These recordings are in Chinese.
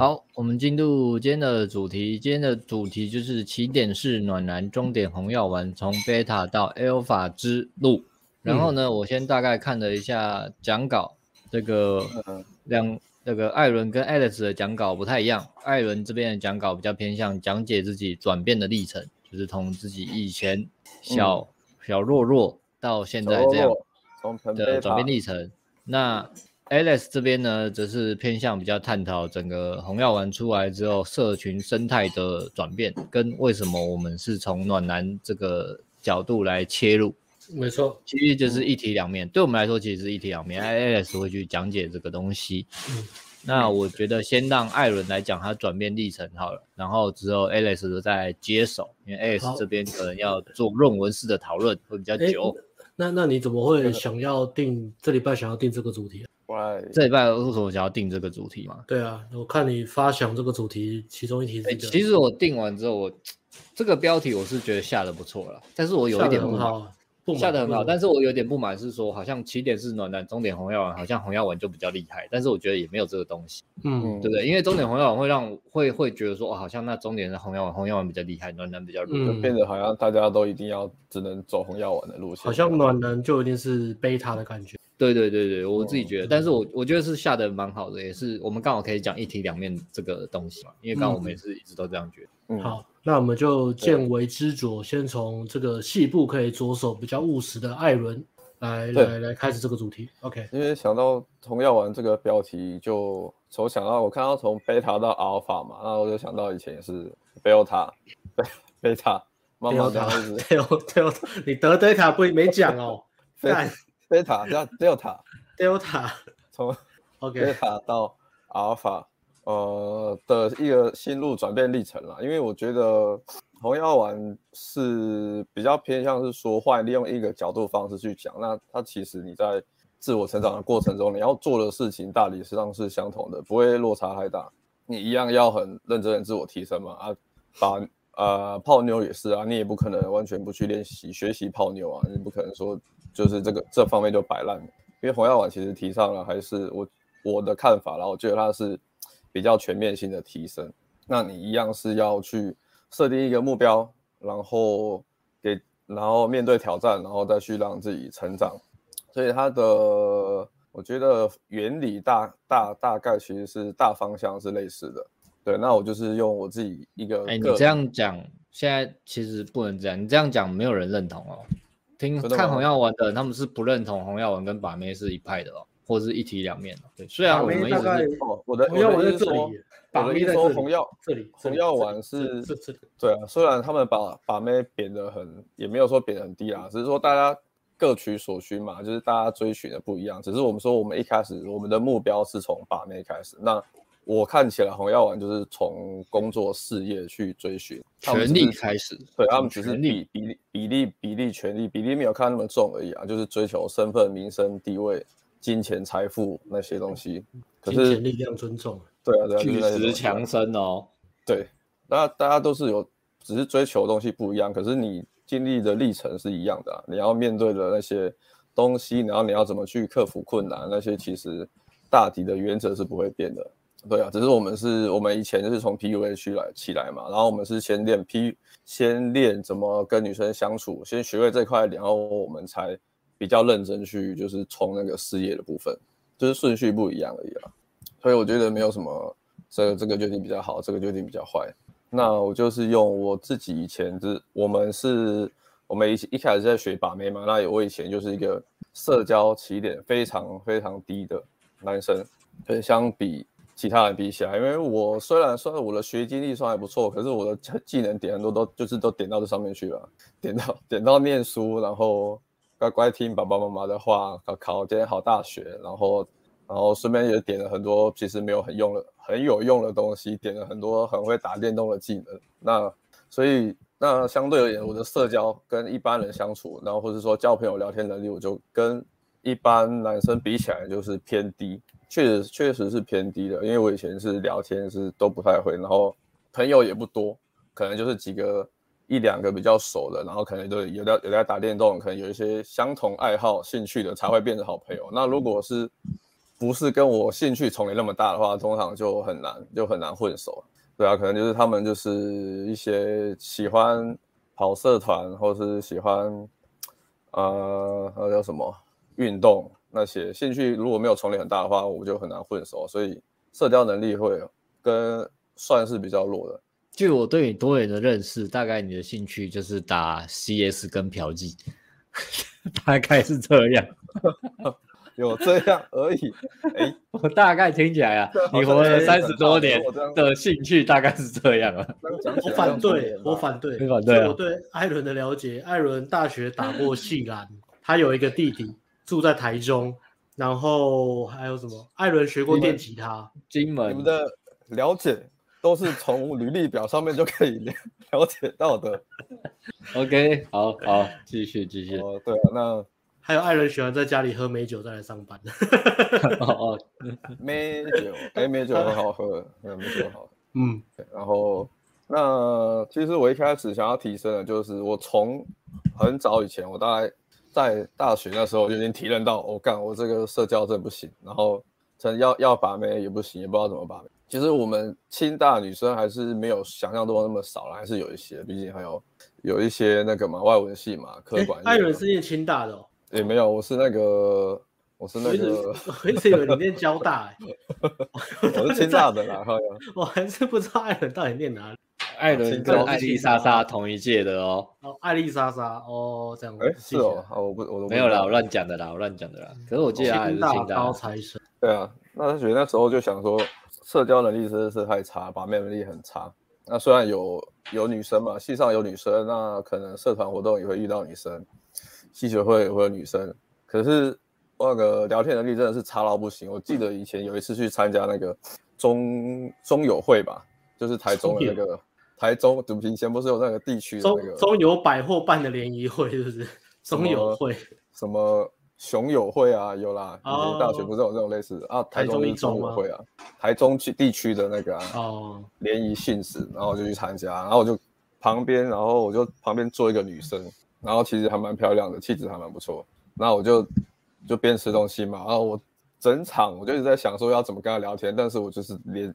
好，我们进入今天的主题。今天的主题就是起点是暖男，终点红药丸，从 beta 到 alpha 之路。然后呢，嗯、我先大概看了一下讲稿，这个两这个艾伦跟 Alex 的讲稿不太一样。艾伦这边的讲稿比较偏向讲解自己转变的历程，就是从自己以前小、嗯、小弱弱到现在这样的转变历程。那 Alex 这边呢，则是偏向比较探讨整个红药丸出来之后，社群生态的转变，跟为什么我们是从暖男这个角度来切入。没错，其实就是一体两面。嗯、对我们来说，其实是一体两面。Alex 会去讲解这个东西。嗯、那我觉得先让艾伦来讲他转变历程好了，然后之后 Alex 再接手，因为 Alex 这边可能要做论文式的讨论，会比较久。那那你怎么会想要定这礼拜想要定这个主题啊？这礼拜为什么想要定这个主题嘛？对啊，我看你发想这个主题，其中一题是。其实我定完之后，我这个标题我是觉得下的不错了，但是我有一点不好。下的很好，但是我有点不满，是说好像起点是暖男，终点红药丸，好像红药丸就比较厉害，但是我觉得也没有这个东西，嗯，对不对？因为终点红药丸会让会会觉得说，哦，好像那终点的红药丸，红药丸比较厉害，暖男比较弱，就变得好像大家都一定要只能走红药丸的路线，好像暖男就一定是贝塔的感觉。对对对对，我自己觉得，但是我我觉得是下的蛮好的，也是我们刚好可以讲一体两面这个东西嘛，因为刚好我们也是一直都这样觉得。嗯，好。那我们就见微知著，先从这个细部可以着手，比较务实的艾伦来来来开始这个主题。OK，因为想到红药丸这个标题，就从想到我看到从贝塔到阿尔法嘛，那我就想到以前也是贝欧塔，贝贝塔，妈妈这样子。对哦对哦，你得贝塔不没讲哦？贝贝塔叫 Delta，Delta 从 OK 贝塔到阿尔法。呃的一个心路转变历程啦，因为我觉得红药丸是比较偏向是说，换利用一个角度方式去讲，那它其实你在自我成长的过程中，你要做的事情大体上是相同的，不会落差太大。你一样要很认真的自我提升嘛，啊，把呃泡妞也是啊，你也不可能完全不去练习学习泡妞啊，你不可能说就是这个这方面就摆烂。因为红药丸其实提倡了，还是我我的看法啦，我觉得它是。比较全面性的提升，那你一样是要去设定一个目标，然后给，然后面对挑战，然后再去让自己成长。所以它的，我觉得原理大大大概其实是大方向是类似的。对，那我就是用我自己一个，哎，你这样讲，现在其实不能这样，你这样讲没有人认同哦。听看红药丸的，他们是不认同红药丸跟把妹是一派的哦。或是一体两面的，对。虽然我们一直是哦，我的红药丸在这里，把妹在红药这里，红药丸是，对啊。虽然他们把把妹贬得很，也没有说贬得很低啦，只是说大家各取所需嘛，就是大家追寻的不一样。只是我们说，我们一开始我们的目标是从把妹开始。那我看起来红药丸就是从工作事业去追寻，权力开始。对，他们只是比比例比例比例权力比例没有看那么重而已啊，就是追求身份、名声、地位。金钱、财富那些东西，可是力量、尊重，对啊，对啊，巨石强森哦，对，大家大家都是有，只是追求的东西不一样，可是你经历的历程是一样的啊，你要面对的那些东西，然后你要怎么去克服困难，那些其实大体的原则是不会变的，对啊，只是我们是我们以前就是从 PUA 区来起来嘛，然后我们是先练 P，先练怎么跟女生相处，先学会这块，然后我们才。比较认真去就是冲那个事业的部分，就是顺序不一样而已啦。所以我觉得没有什么这个这个决定比较好，这个决定比较坏。那我就是用我自己以前就是，我们是我们一一开始在学把妹嘛，那我以前就是一个社交起点非常非常低的男生，所相比其他人比起来，因为我虽然说我的学经历算还不错，可是我的技能点很多都就是都点到这上面去了，点到点到念书，然后。乖乖听爸爸妈妈的话，考考今天好大学，然后，然后顺便也点了很多其实没有很用的、很有用的东西，点了很多很会打电动的技能。那所以，那相对而言，我的社交跟一般人相处，然后或者说交朋友聊天能力，我就跟一般男生比起来就是偏低，确实确实是偏低的。因为我以前是聊天是都不太会，然后朋友也不多，可能就是几个。一两个比较熟的，然后可能都有在有在打电动，可能有一些相同爱好、兴趣的，才会变成好朋友。那如果是不是跟我兴趣重叠那么大的话，通常就很难就很难混熟。对啊，可能就是他们就是一些喜欢跑社团，或是喜欢呃那叫什么运动那些兴趣，如果没有重叠很大的话，我就很难混熟，所以社交能力会跟算是比较弱的。据我对你多年的认识，大概你的兴趣就是打 CS 跟嫖妓，大概是这样。有这样而已，哎、欸，我大概听起来啊，你活了三十多年的兴趣大概是这样啊。我反对，我反对，反对。我对艾伦的了解，艾伦大学打过系篮，他有一个弟弟住在台中，然后还有什么？艾伦学过电吉他，金门。你们的了解都是从履历表上面就可以了解到的。OK，好好，继续继续。哦，对啊，那。还有艾伦喜欢在家里喝美酒再来上班。哦哦，美酒，哎，美酒很好喝，嗯，美酒很好喝。嗯，然后那其实我一开始想要提升的，就是我从很早以前，我大概在大学那时候就已经体认到，我干，我这个社交真不行，然后真要要把妹也不行，也不知道怎么把妹。其实我们清大女生还是没有想象中那么少了，还是有一些，毕竟还有有一些那个嘛，外文系嘛，科管。艾伦是念清大的哦。也没有，我是那个，我是那个，我一直以为你念交大，欸，我是清大的啦，好像。我还是不知道艾伦到底念哪里。艾伦跟艾丽莎莎同一届的哦。哦，艾丽莎莎，哦，这样子。哎，是哦，我不，我都没有啦，我乱讲的啦，我乱讲的啦。可是我记得还是清大。清大高材生。对啊，那他觉得那时候就想说，社交能力真的是太差，把妹能力很差。那虽然有有女生嘛，系上有女生，那可能社团活动也会遇到女生。系学会也会有女生，可是那个聊天能力真的是差到不行。我记得以前有一次去参加那个中中友会吧，就是台中的那个台中，对不起，以前不是有那个地区的那个中中友百货办的联谊会，是不是？中友会什么熊友会啊？有啦，以前大学不是有这种类似啊？台中一中友会啊，台中区地区的那个啊，哦，联谊性质，然后我就去参加，然后我就旁边，然后我就旁边坐一个女生。然后其实还蛮漂亮的，气质还蛮不错。那我就就边吃东西嘛，然后我整场我就一直在想说要怎么跟她聊天，但是我就是连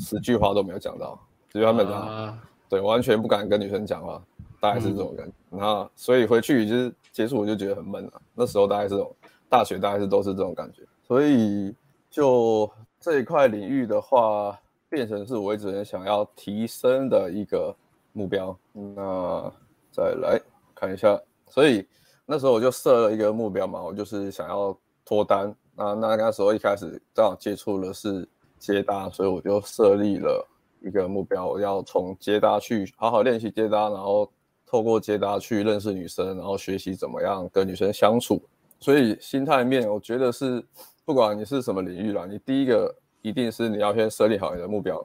十句话都没有讲到，只有他们讲，啊、对，完全不敢跟女生讲话，大概是这种感觉。嗯、然后所以回去就是结束，我就觉得很闷了。那时候大概是这种大学，大概是都是这种感觉。所以就这一块领域的话，变成是我一直很想要提升的一个目标。那再来。看一下，所以那时候我就设了一个目标嘛，我就是想要脱单。那那那时候一开始正好接触的是接搭，所以我就设立了一个目标，我要从接搭去好好练习接搭，然后透过接搭去认识女生，然后学习怎么样跟女生相处。所以心态面，我觉得是不管你是什么领域啦，你第一个一定是你要先设立好你的目标，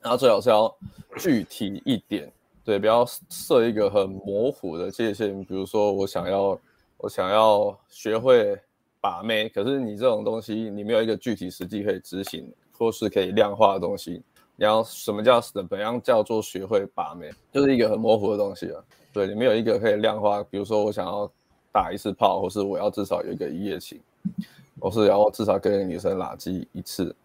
然后最好是要具体一点。对，不要设一个很模糊的界限。比如说，我想要，我想要学会把妹，可是你这种东西，你没有一个具体实际可以执行或是可以量化的东西。你要什么叫怎样叫做学会把妹，就是一个很模糊的东西啊。对，你没有一个可以量化。比如说，我想要打一次炮，或是我要至少有一个一夜情，或是要至少跟女生拉机一次。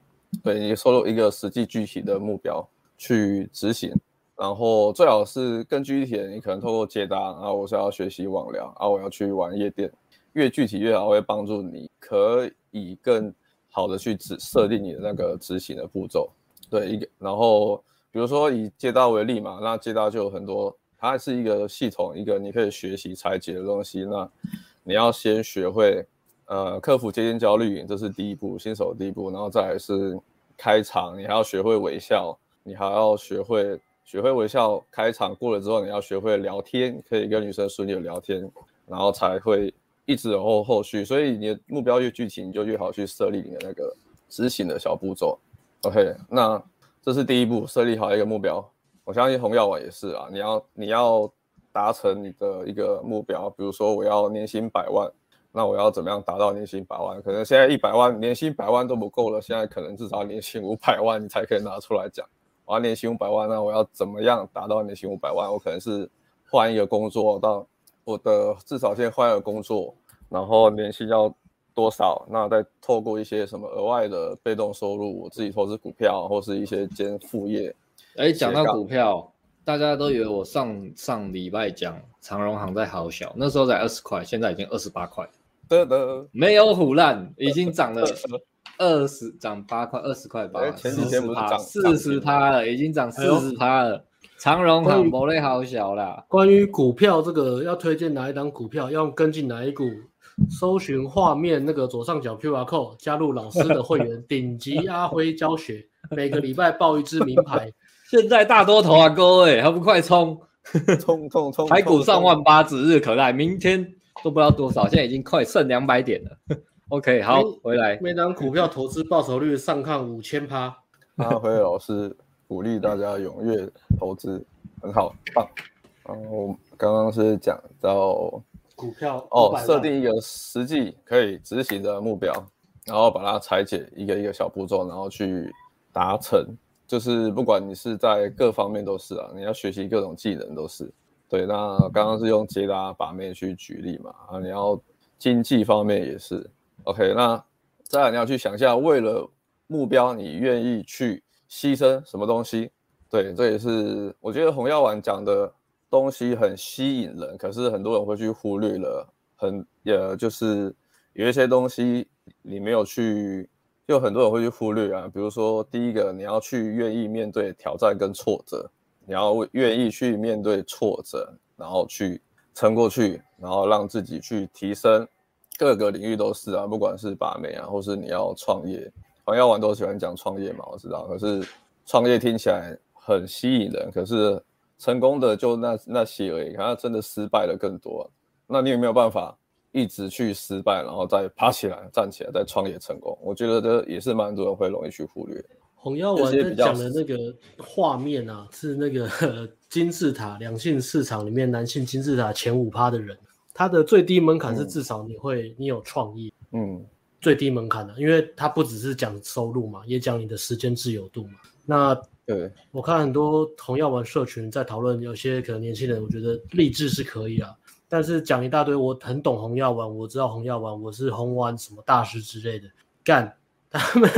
对，你收入一个实际具体的目标去执行。然后最好是更具体的，你可能透过接搭，然后我是要学习网聊，然后我要去玩夜店，越具体越好，会帮助你可以更好的去执设定你的那个执行的步骤。对，一个，然后比如说以接搭为例嘛，那接搭就有很多，它是一个系统，一个你可以学习拆解的东西。那你要先学会，呃，克服接近焦虑，这是第一步，新手第一步。然后再来是开场，你还要学会微笑，你还要学会。学会微笑开场过了之后，你要学会聊天，可以跟女生顺利的聊天，然后才会一直有后后续。所以你的目标越具体，你就越好去设立你的那个执行的小步骤。OK，那这是第一步，设立好一个目标。我相信红药丸也是啊，你要你要达成你的一个目标，比如说我要年薪百万，那我要怎么样达到年薪百万？可能现在一百万年薪百万都不够了，现在可能至少年薪五百万你才可以拿出来讲。我要年薪五百万，那我要怎么样达到年薪五百万？我可能是换一个工作，到我的至少先换一个工作，然后年薪要多少，那再透过一些什么额外的被动收入，我自己投资股票或是一些兼副业。哎，讲到股票，大家都以为我上上礼拜讲长荣行在好小，那时候才二十块，现在已经二十八块。得得，没有唬烂，已经涨了二十，涨八块，二十块八，前几天不是涨四十趴了，已经涨四十趴了。长荣航某类好小啦。关于股票这个，要推荐哪一档股票，要跟进哪一股？搜寻画面那个左上角 QR code，加入老师的会员，顶级阿辉教学，每个礼拜报一支名牌。现在大多头啊，各位还不快冲！冲冲冲！台股上万八，指日可待。明天都不知道多少，现在已经快剩两百点了。OK，好，回来。每张股票投资报酬率上看五千趴。阿辉老师鼓励大家踊跃投资，很好，棒。然后刚刚是讲到。股票哦，设定一个实际可以执行的目标，然后把它拆解一个一个小步骤，然后去达成。就是不管你是在各方面都是啊，你要学习各种技能都是。对，那刚刚是用捷达把妹去举例嘛，啊，你要经济方面也是。OK，那再来你要去想一下，为了目标，你愿意去牺牲什么东西？对，这也是我觉得红药丸讲的。东西很吸引人，可是很多人会去忽略了，很呃，就是有一些东西你没有去，就很多人会去忽略啊。比如说，第一个，你要去愿意面对挑战跟挫折，你要愿意去面对挫折，然后去撑过去，然后让自己去提升。各个领域都是啊，不管是把妹啊，或是你要创业，黄耀文都喜欢讲创业嘛，我知道。可是创业听起来很吸引人，可是。成功的就那那些而已，可能真的失败的更多。那你有没有办法一直去失败，然后再爬起来、站起来，再创业成功？我觉得这也是蛮多人会容易去忽略。洪耀文在讲的那个画面啊，是那个 金字塔两性市场里面男性金字塔前五趴的人，他的最低门槛是至少你会、嗯、你有创意，嗯，最低门槛的，因为他不只是讲收入嘛，也讲你的时间自由度嘛。那对，我看很多红药丸社群在讨论，有些可能年轻人，我觉得励志是可以啊，但是讲一大堆，我很懂红药丸，我知道红药丸，我是红丸什么大师之类的，干，他们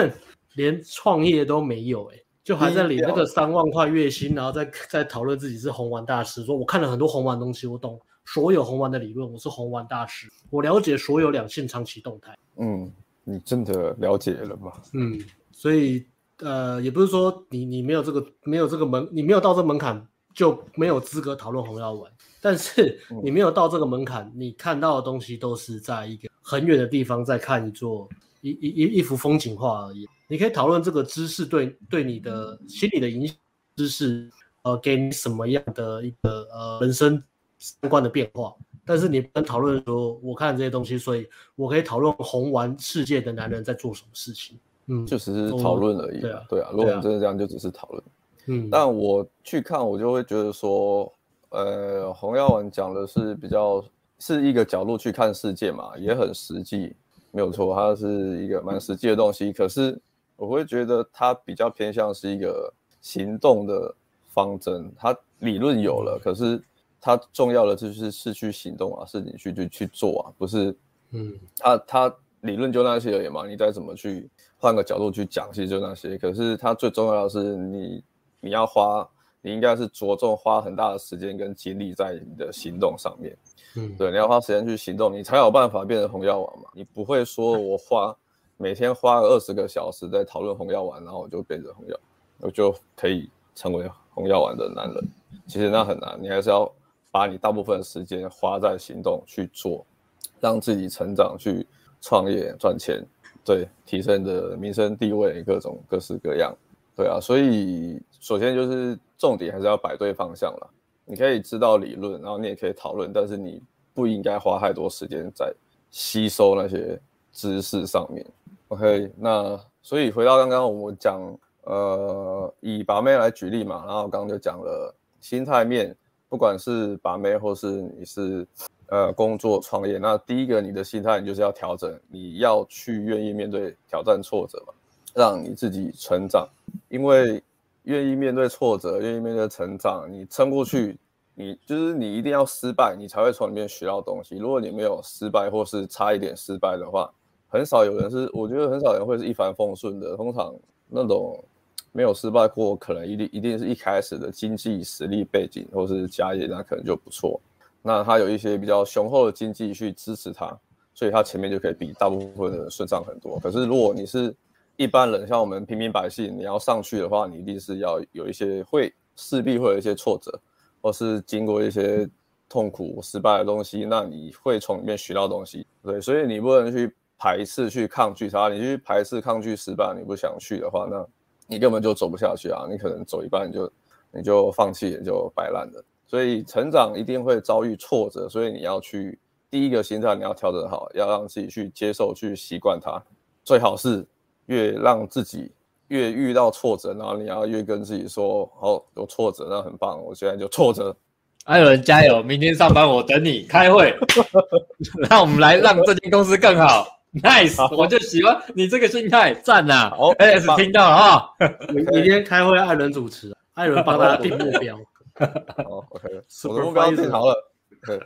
连创业都没有、欸，哎，就还在领那个三万块月薪，然后再在讨论自己是红丸大师，说我看了很多红丸东西，我懂所有红丸的理论，我是红丸大师，我了解所有两性长期动态。嗯，你真的了解了吗？嗯，所以。呃，也不是说你你没有这个没有这个门，你没有到这个门槛就没有资格讨论红药丸。但是你没有到这个门槛，你看到的东西都是在一个很远的地方在看一座一一一一幅风景画而已。你可以讨论这个知识对对你的心理的影响，知识呃给你什么样的一个呃人生三观的变化。但是你不能讨论说我看这些东西，所以我可以讨论红丸世界的男人在做什么事情。嗯，就只是讨论而已。对啊，对啊，如果你真的这样，就只是讨论。嗯，但我去看，我就会觉得说，呃，洪耀文讲的是比较是一个角度去看世界嘛，也很实际，没有错，它是一个蛮实际的东西。可是我会觉得它比较偏向是一个行动的方针，它理论有了，可是它重要的就是是去行动啊，是你去去去做啊，不是，嗯，它它理论就那些而已嘛，你再怎么去。换个角度去讲，其实就那些。可是它最重要的是你，你要花，你应该是着重花很大的时间跟精力在你的行动上面。嗯，对，你要花时间去行动，你才有办法变成红药丸嘛。你不会说我花每天花二十个小时在讨论红药丸，然后我就变成红药，我就可以成为红药丸的男人。其实那很难，你还是要把你大部分时间花在行动去做，让自己成长，去创业赚钱。对，提升的民生地位，各种各式各样，对啊，所以首先就是重点还是要摆对方向了。你可以知道理论，然后你也可以讨论，但是你不应该花太多时间在吸收那些知识上面。OK，那所以回到刚刚我们讲，呃，以把妹来举例嘛，然后刚刚就讲了心态面，不管是把妹或是你是。呃，工作创业，那第一个你的心态，你就是要调整，你要去愿意面对挑战挫折嘛，让你自己成长。因为愿意面对挫折，愿意面对成长，你撑过去，你就是你一定要失败，你才会从里面学到东西。如果你没有失败，或是差一点失败的话，很少有人是，我觉得很少人会是一帆风顺的。通常那种没有失败过，可能一定一定是一开始的经济实力背景或是家业，那可能就不错。那他有一些比较雄厚的经济去支持他，所以他前面就可以比大部分的人顺畅很多。可是如果你是一般人，像我们平民百姓，你要上去的话，你一定是要有一些会势必会有一些挫折，或是经过一些痛苦失败的东西，那你会从里面学到东西。对，所以你不能去。排斥去抗拒它，你去排斥抗拒失败，你不想去的话，那你根本就走不下去啊！你可能走一半你就你就放弃，也就摆烂了。所以成长一定会遭遇挫折，所以你要去第一个心态你要调整好，要让自己去接受、去习惯它。最好是越让自己越遇到挫折，然后你要越跟自己说：“好，有挫折那很棒，我现在就挫折。”艾伦加油！明天上班我等你开会，让我们来让这间公司更好。Nice，我就喜欢你这个心态，赞呐！哦，S 听到了啊，明天开会，艾伦主持，艾伦帮大家定目标。好，OK，我的目标定好了。对。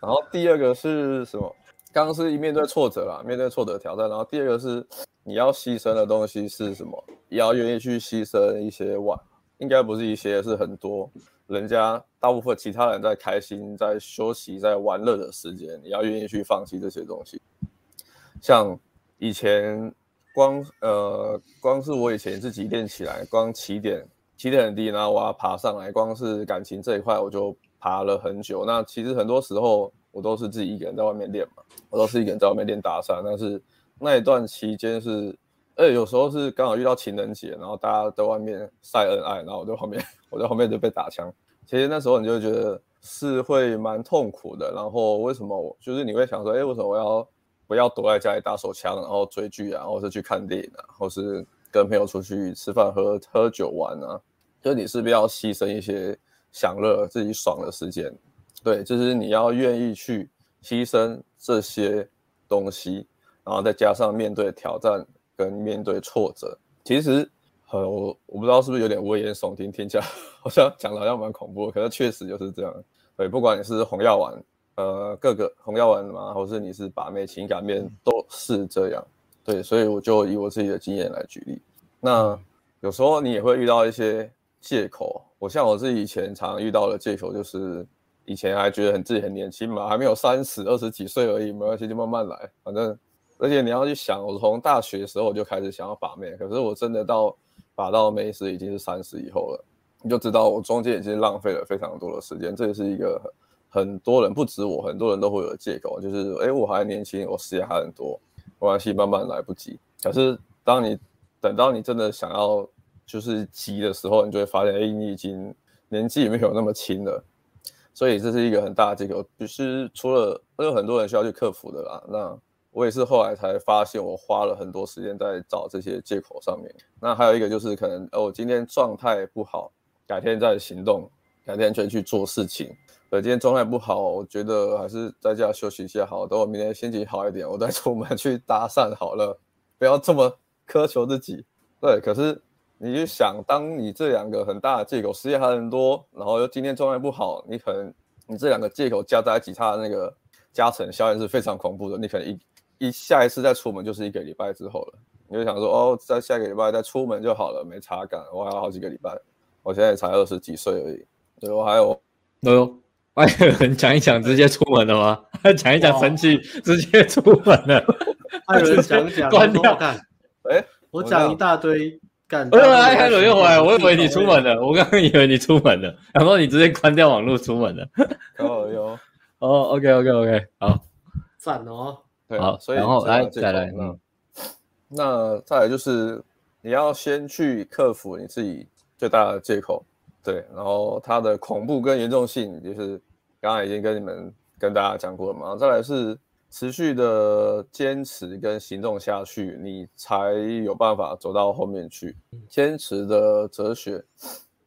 然后第二个是什么？刚刚是一面对挫折啦，面对挫折挑战。然后第二个是你要牺牲的东西是什么？也要愿意去牺牲一些玩，应该不是一些，是很多。人家大部分其他人在开心、在休息、在玩乐的时间，你要愿意去放弃这些东西。像以前光呃，光是我以前自己练起来，光起点起点很低，然后我要爬上来，光是感情这一块我就爬了很久。那其实很多时候我都是自己一个人在外面练嘛，我都是一个人在外面练搭讪。但是那一段期间是，哎，有时候是刚好遇到情人节，然后大家在外面晒恩爱，然后我在后面。我在后面就被打枪，其实那时候你就觉得是会蛮痛苦的。然后为什么我？就是你会想说，哎，为什么我要不要躲在家里打手枪，然后追剧啊，或是去看电影啊，或是跟朋友出去吃饭、喝喝酒玩啊？就是你是不是要牺牲一些享乐、自己爽的时间？对，就是你要愿意去牺牲这些东西，然后再加上面对挑战跟面对挫折，其实。呃，我我不知道是不是有点危言耸听，听起来 好像讲的好像蛮恐怖，可是确实就是这样。对，不管你是红药丸，呃，各个红药丸嘛，或是你是把妹情感面都是这样。对，所以我就以我自己的经验来举例。那有时候你也会遇到一些借口，我像我自己以前常遇到的借口就是，以前还觉得很自己很年轻嘛，还没有三十，二十几岁而已，没关系，就慢慢来，反正。而且你要去想，我从大学的时候就开始想要把妹，可是我真的到。把到妹时已经是三十以后了，你就知道我中间已经浪费了非常多的时间。这也是一个很多人不止我，很多人都会有的借口，就是哎，我还年轻，我时间还很多，关系，慢慢来不及。可是当你等到你真的想要就是急的时候，你就会发现，哎，你已经年纪没有那么轻了。所以这是一个很大的借口，就是除了有很多人需要去克服的啦。那我也是后来才发现，我花了很多时间在找这些借口上面。那还有一个就是，可能哦，今天状态不好，改天再行动，改天再去做事情。对，今天状态不好，我觉得还是在家休息一下好。等我明天心情好一点，我再出门去搭讪好了。不要这么苛求自己。对，可是你就想，当你这两个很大的借口，时间还很多，然后又今天状态不好，你可能你这两个借口加在一起，它的那个加成效应是非常恐怖的。你可能一一下一次再出门就是一个礼拜之后了，你就想说哦，在下个礼拜再出门就好了，没差感。我还有好几个礼拜，我现在才二十几岁而已，对，我还有，哎呦，还有人讲一讲直接出门了吗？讲一讲神奇直接出门了，还有人讲讲关掉。干，哎，我讲一大堆干，哎哎，还有又回来，我以为你出门了，我刚刚以为你出门了，然后你直接关掉网络出门了，哦哟，哦，OK OK OK，好，赞哦。对好，所以然后来再来，嗯，那再来就是你要先去克服你自己最大的借口，对，然后它的恐怖跟严重性，就是刚刚已经跟你们跟大家讲过了嘛。再来是持续的坚持跟行动下去，你才有办法走到后面去。坚持的哲学，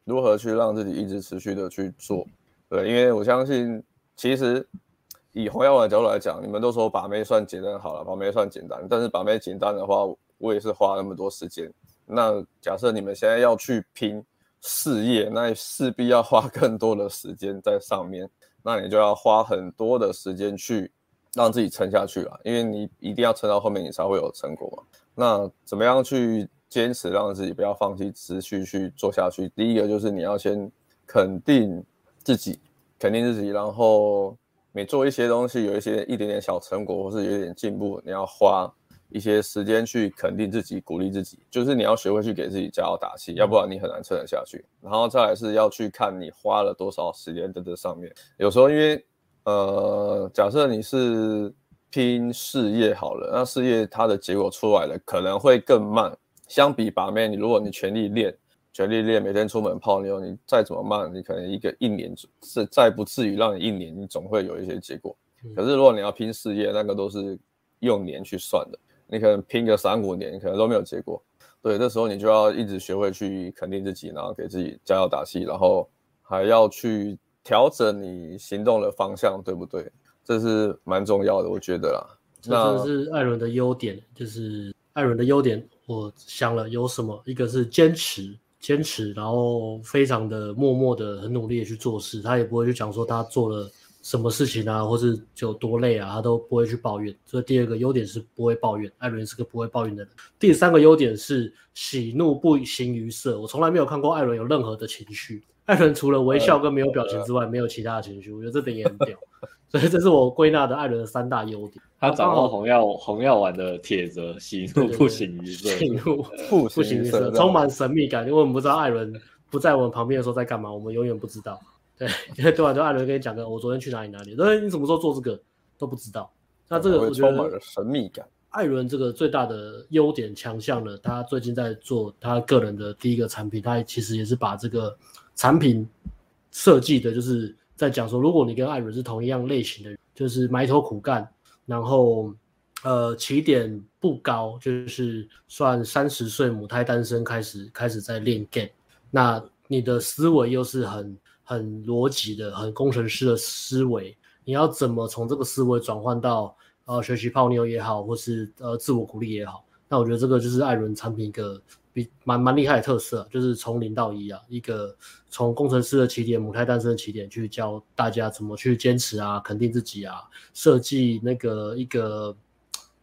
如何去让自己一直持续的去做？对，因为我相信其实。以红药丸的角度来讲，你们都说把妹算简单好了，把妹算简单。但是把妹简单的话，我也是花那么多时间。那假设你们现在要去拼事业，那势必要花更多的时间在上面。那你就要花很多的时间去让自己撑下去了，因为你一定要撑到后面，你才会有成果嘛。那怎么样去坚持，让自己不要放弃，持续去做下去？第一个就是你要先肯定自己，肯定自己，然后每做一些东西，有一些一点点小成果，或是有一点进步，你要花一些时间去肯定自己，鼓励自己，就是你要学会去给自己加油打气，要不然你很难撑得下去。然后再来是要去看你花了多少时间在这上面。有时候因为呃，假设你是拼事业好了，那事业它的结果出来了可能会更慢。相比把妹，你如果你全力练，全力练，每天出门泡妞，你再怎么慢，你可能一个一年是再不至于让你一年，你总会有一些结果。可是如果你要拼事业，那个都是用年去算的。你可能拼个三五年，可能都没有结果。对，这时候你就要一直学会去肯定自己，然后给自己加油打气，然后还要去调整你行动的方向，对不对？这是蛮重要的，我觉得啦。这真是艾伦的优点，就是艾伦的优点。我想了有什么，一个是坚持，坚持，然后非常的默默的很努力的去做事，他也不会去讲说他做了。什么事情啊，或是就多累啊，他都不会去抱怨。所以第二个优点是不会抱怨，艾伦是个不会抱怨的人。第三个优点是喜怒不形于色，我从来没有看过艾伦有任何的情绪。艾伦除了微笑跟没有表情之外，没有其他的情绪。我觉得这点也很屌。所以这是我归纳的艾伦的三大优点。他掌握红药红药丸的铁则，喜怒不形于色，喜怒不形于色，充满神秘感。因为我们不知道艾伦不在我们旁边的时候在干嘛，我们永远不知道。对，对啊，就艾伦跟你讲个，我昨天去哪里哪里，对，你什么时候做这个都不知道。那这个我觉得充满了神秘感。艾伦这个最大的优点强项呢，他最近在做他个人的第一个产品，他其实也是把这个产品设计的，就是在讲说，如果你跟艾伦是同一样类型的人，就是埋头苦干，然后呃起点不高，就是算三十岁母胎单身开始开始在练 game，那你的思维又是很。很逻辑的，很工程师的思维，你要怎么从这个思维转换到呃学习泡妞也好，或是呃自我鼓励也好？那我觉得这个就是艾伦产品一个比蛮蛮厉害的特色，就是从零到一啊，一个从工程师的起点，母胎单身的起点，去教大家怎么去坚持啊，肯定自己啊，设计那个一个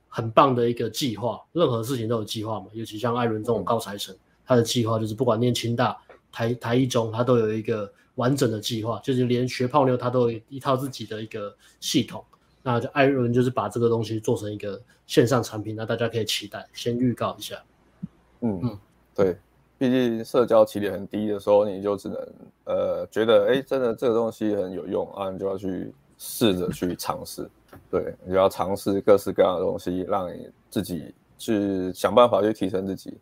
很棒的一个计划。任何事情都有计划嘛，尤其像艾伦这种高材生，他的计划就是不管念清大、台台一中，他都有一个。完整的计划，就是连学泡妞他都有一套自己的一个系统。那就艾伦就是把这个东西做成一个线上产品，那大家可以期待，先预告一下。嗯嗯，对，毕竟社交起点很低的时候，你就只能呃觉得哎、欸，真的这个东西很有用啊，你就要去试着去尝试。对，你就要尝试各式各样的东西，让你自己去想办法去提升自己。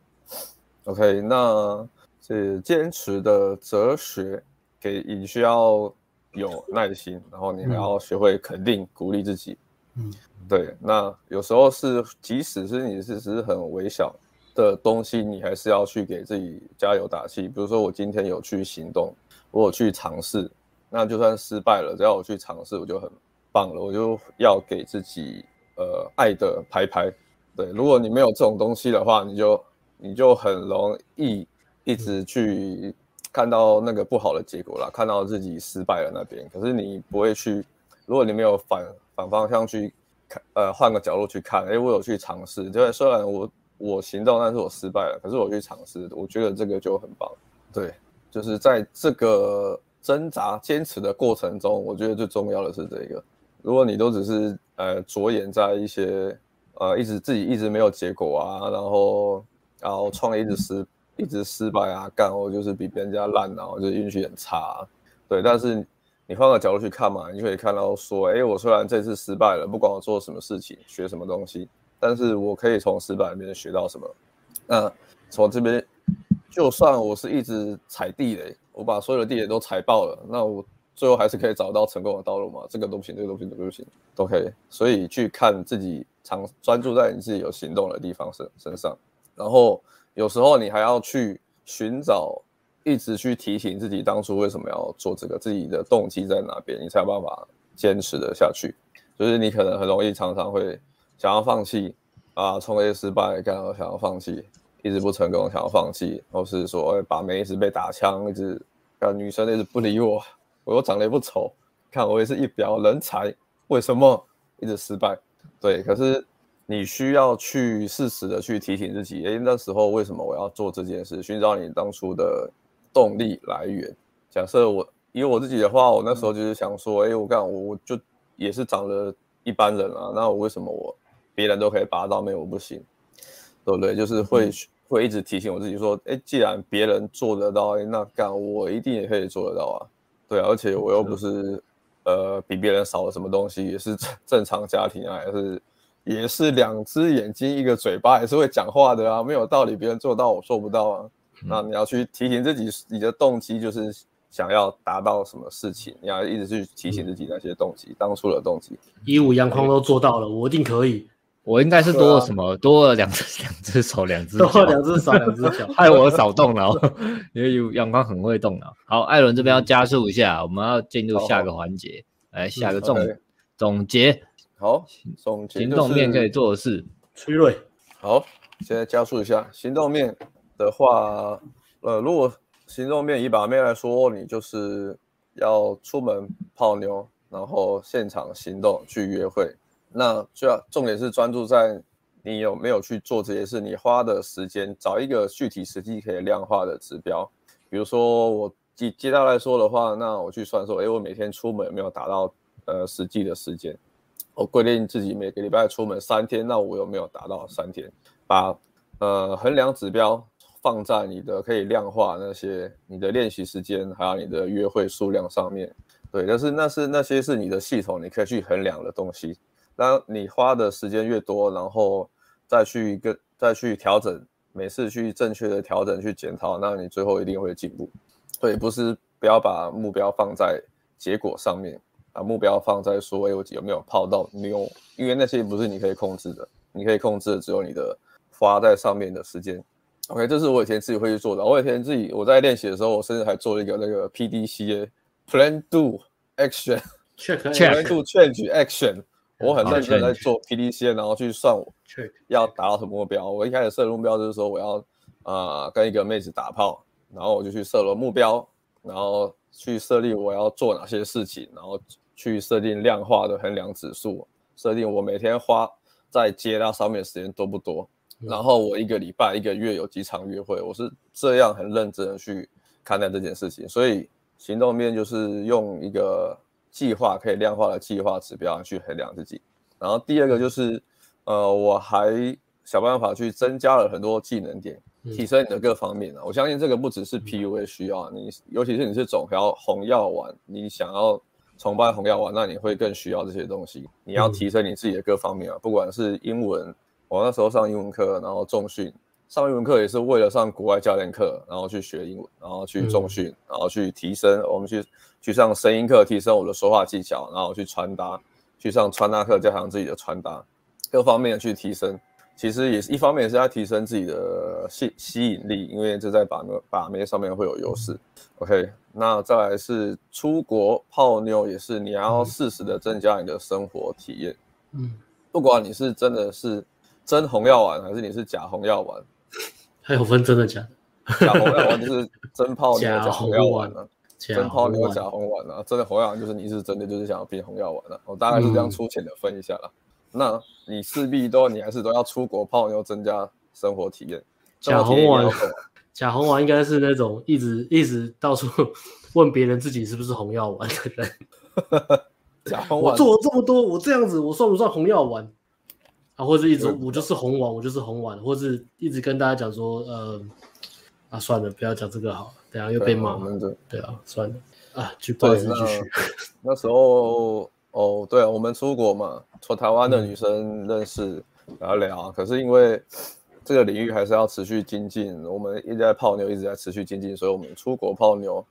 OK，那是坚持的哲学。给你需要有耐心，然后你还要学会肯定、嗯、鼓励自己。嗯，对。那有时候是，即使是你是只是很微小的东西，你还是要去给自己加油打气。比如说，我今天有去行动，我有去尝试，那就算失败了，只要我去尝试，我就很棒了。我就要给自己呃爱的拍拍。对，如果你没有这种东西的话，你就你就很容易一直去。看到那个不好的结果了，看到自己失败了那边，可是你不会去，如果你没有反反方向去看，呃，换个角度去看，哎，我有去尝试，对，虽然我我行动，但是我失败了，可是我去尝试，我觉得这个就很棒。对，就是在这个挣扎坚持的过程中，我觉得最重要的是这个。如果你都只是呃着眼在一些呃一直自己一直没有结果啊，然后然后创业一直失。一直失败啊，干我就是比别人家烂啊，我就运气很差，对。但是你换个角度去看嘛，你就可以看到说，哎，我虽然这次失败了，不管我做什么事情，学什么东西，但是我可以从失败里面学到什么。那从这边，就算我是一直踩地雷，我把所有的地雷都踩爆了，那我最后还是可以找到成功的道路嘛？这个都不行，这个都不行，这个都不行，都可以。所以去看自己，常专注在你自己有行动的地方身身上，然后。有时候你还要去寻找，一直去提醒自己当初为什么要做这个，自己的动机在哪边，你才有办法坚持的下去。就是你可能很容易常常会想要放弃啊，创业失败，刚刚想要放弃，一直不成功，想要放弃，或是说把妹一直被打枪，一直让女生一直不理我，我又长得也不丑，看我也是一表人才，为什么一直失败。对，可是你需要去适时的去提醒自己，诶，那时候为什么我要做这件事？寻找你当初的动力来源。假设我以我自己的话，我那时候就是想说，诶，我干我我就也是长得一般人啊，那我为什么我别人都可以拔到，没有我不行？对不对？就是会、嗯、会一直提醒我自己说，诶，既然别人做得到，那干我一定也可以做得到啊。对啊，而且我又不是。呃，比别人少了什么东西，也是正常家庭啊，也是也是两只眼睛一个嘴巴，也是会讲话的啊，没有道理别人做到我做不到啊。嗯、那你要去提醒自己，你的动机就是想要达到什么事情，你要一直去提醒自己那些动机，嗯、当初的动机。一五阳光都做到了，我一定可以。我应该是多了什么？啊、多了两只两只手，两只脚，多了两只手，两只脚，害我少动脑。因为阳光很会动脑。好，艾伦这边要加速一下，我们要进入下个环节，来下个重、嗯 okay、总结。好，总结、就是、行动面可以做的事。崔瑞，好，现在加速一下。行动面的话，呃，如果行动面以把妹来说，你就是要出门泡妞，然后现场行动去约会。那就要重点是专注在你有没有去做这些事，你花的时间，找一个具体实际可以量化的指标。比如说我接接下来说的话，那我去算说，诶，我每天出门有没有达到呃实际的时间？我规定自己每个礼拜出门三天，那我有没有达到三天？把呃衡量指标放在你的可以量化那些你的练习时间，还有你的约会数量上面。对，但是那是那些是你的系统，你可以去衡量的东西。当你花的时间越多，然后再去跟再去调整，每次去正确的调整去检讨，那你最后一定会进步。所以不是不要把目标放在结果上面，把目标放在说，哎，我有没有泡到妞？因为那些不是你可以控制的，你可以控制的只有你的花在上面的时间。OK，这是我以前自己会去做的。我以前自己我在练习的时候，我甚至还做了一个那个 PDCA，Plan Do Action，Check，Plan Do Change Action。我很认真在做 PDCA，然后去算我要达到什么目标。我一开始设的目标就是说我要啊、呃、跟一个妹子打炮，然后我就去设了目标，然后去设立我要做哪些事情，然后去设定量化的衡量指数，设定我每天花在接那上面的时间多不多，然后我一个礼拜、一个月有几场约会，我是这样很认真的去看待这件事情。所以行动面就是用一个。计划可以量化的计划指标去衡量自己，然后第二个就是，呃，我还想办法去增加了很多技能点，提升你的各方面啊。我相信这个不只是 PUA 需要你，尤其是你是总要红药丸，你想要崇拜红药丸，那你会更需要这些东西。你要提升你自己的各方面啊，不管是英文，我那时候上英文课，然后重训。上英文课也是为了上国外教练课，然后去学英文，然后去重训，然后去提升。我们去去上声音课，提升我的说话技巧，然后去传达，去上穿搭课，加强自己的穿搭，各方面去提升。其实也是一方面也是在提升自己的吸吸引力，因为这在把妹把妹上面会有优势。OK，那再来是出国泡妞，也是你要适时的增加你的生活体验。嗯，不管你是真的是真红药丸，还是你是假红药丸。还有分真的假的？假红药丸就是真泡妞 假红药丸啊，真泡妞假红丸啊，真的红药丸就是你是真的就是想要变红药丸啊。我大概是这样粗浅的分一下了。嗯、那你势必都你还是都要出国泡妞，增加生活体验。假红丸，假红丸应该是那种一直一直到处 问别人自己是不是红药丸的人。假红丸，我做了这么多，我这样子我算不算红药丸？啊，或者一直我就是红丸，我就是红丸，或者一直跟大家讲说，呃，啊，算了，不要讲这个好了，等下又被骂。对啊，算了，啊，去不好意思，继续。那时候，哦，对啊，我们出国嘛，从台湾的女生认识聊聊，嗯、可是因为这个领域还是要持续精进，我们一直在泡妞，一直在持续精进，所以我们出国泡妞，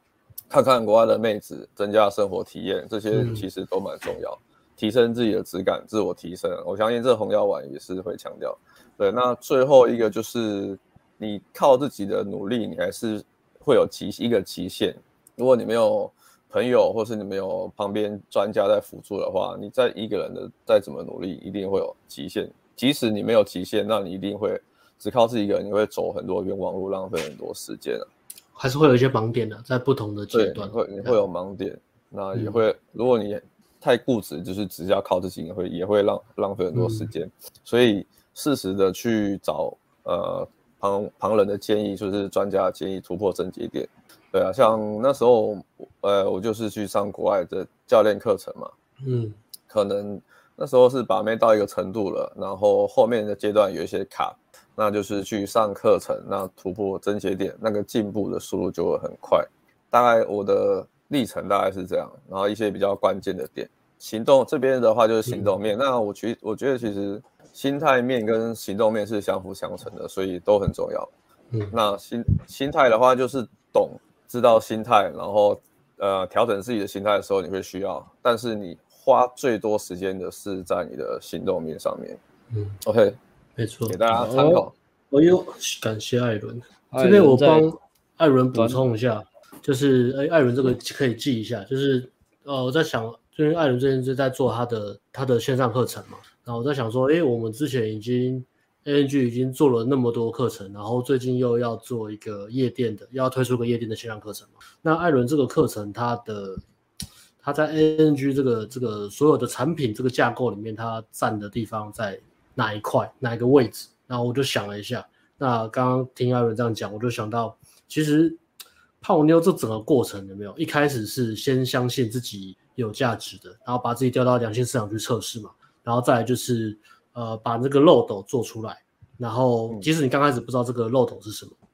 看看国外的妹子，增加生活体验，这些其实都蛮重要。嗯提升自己的质感，自我提升。我相信这红药丸也是会强调。对，那最后一个就是你靠自己的努力，你还是会有极一个极限。如果你没有朋友，或是你没有旁边专家在辅助的话，你在一个人的再怎么努力，一定会有极限。即使你没有极限，那你一定会只靠自己一个人，你会走很多冤枉路，浪费很多时间啊。还是会有一些盲点的，在不同的阶段会你会有盲点，那也会、嗯、如果你。太固执，就是只要靠自己，也会也会浪浪费很多时间。嗯、所以适时的去找呃旁旁人的建议，就是专家建议突破症结点。对啊，像那时候呃我就是去上国外的教练课程嘛，嗯，可能那时候是把妹到一个程度了，然后后面的阶段有一些卡，那就是去上课程，那突破症结点，那个进步的速度就会很快。大概我的。历程大概是这样，然后一些比较关键的点，行动这边的话就是行动面。嗯、那我觉我觉得其实心态面跟行动面是相辅相成的，所以都很重要。嗯，那心心态的话就是懂知道心态，然后呃调整自己的心态的时候你会需要，但是你花最多时间的是在你的行动面上面。嗯，OK，没错，给大家参考。我又感谢艾伦，这边我帮艾伦补充一下。就是哎，艾伦这个可以记一下。就是呃，我在想，因为艾伦最近是在做他的他的线上课程嘛，然后我在想说，哎，我们之前已经 ANG 已经做了那么多课程，然后最近又要做一个夜店的，要推出个夜店的线上课程嘛。那艾伦这个课程，它的他在 ANG 这个这个所有的产品这个架构里面，它占的地方在哪一块哪一个位置？然后我就想了一下，那刚刚听艾伦这样讲，我就想到其实。泡妞这整个过程有没有？一开始是先相信自己有价值的，然后把自己调到良性市场去测试嘛，然后再来就是呃把这个漏斗做出来，然后即使你刚开始不知道这个漏斗是什么，嗯、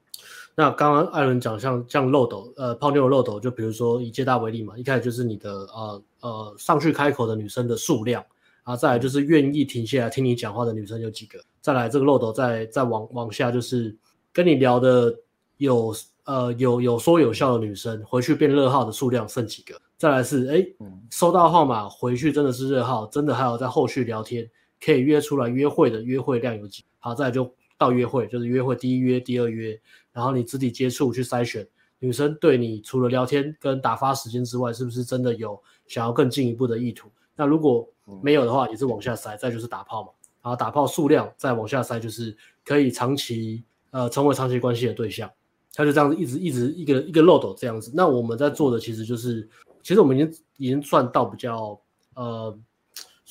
那刚刚艾伦讲像像漏斗，呃泡妞的漏斗，就比如说以接大为例嘛，一开始就是你的呃呃上去开口的女生的数量，啊再来就是愿意停下来听你讲话的女生有几个，再来这个漏斗再再往往下就是跟你聊的有。呃，有有说有笑的女生回去变热号的数量剩几个？再来是哎，收到号码回去真的是热号，真的还有在后续聊天可以约出来约会的约会量有几？好，再来就到约会，就是约会第一约、第二约，然后你肢体接触去筛选女生对你除了聊天跟打发时间之外，是不是真的有想要更进一步的意图？那如果没有的话，也是往下筛，再就是打炮嘛，然后打炮数量再往下筛，就是可以长期呃成为长期关系的对象。他就这样子一直一直一个一个漏斗这样子，那我们在做的其实就是，其实我们已经已经算到比较呃，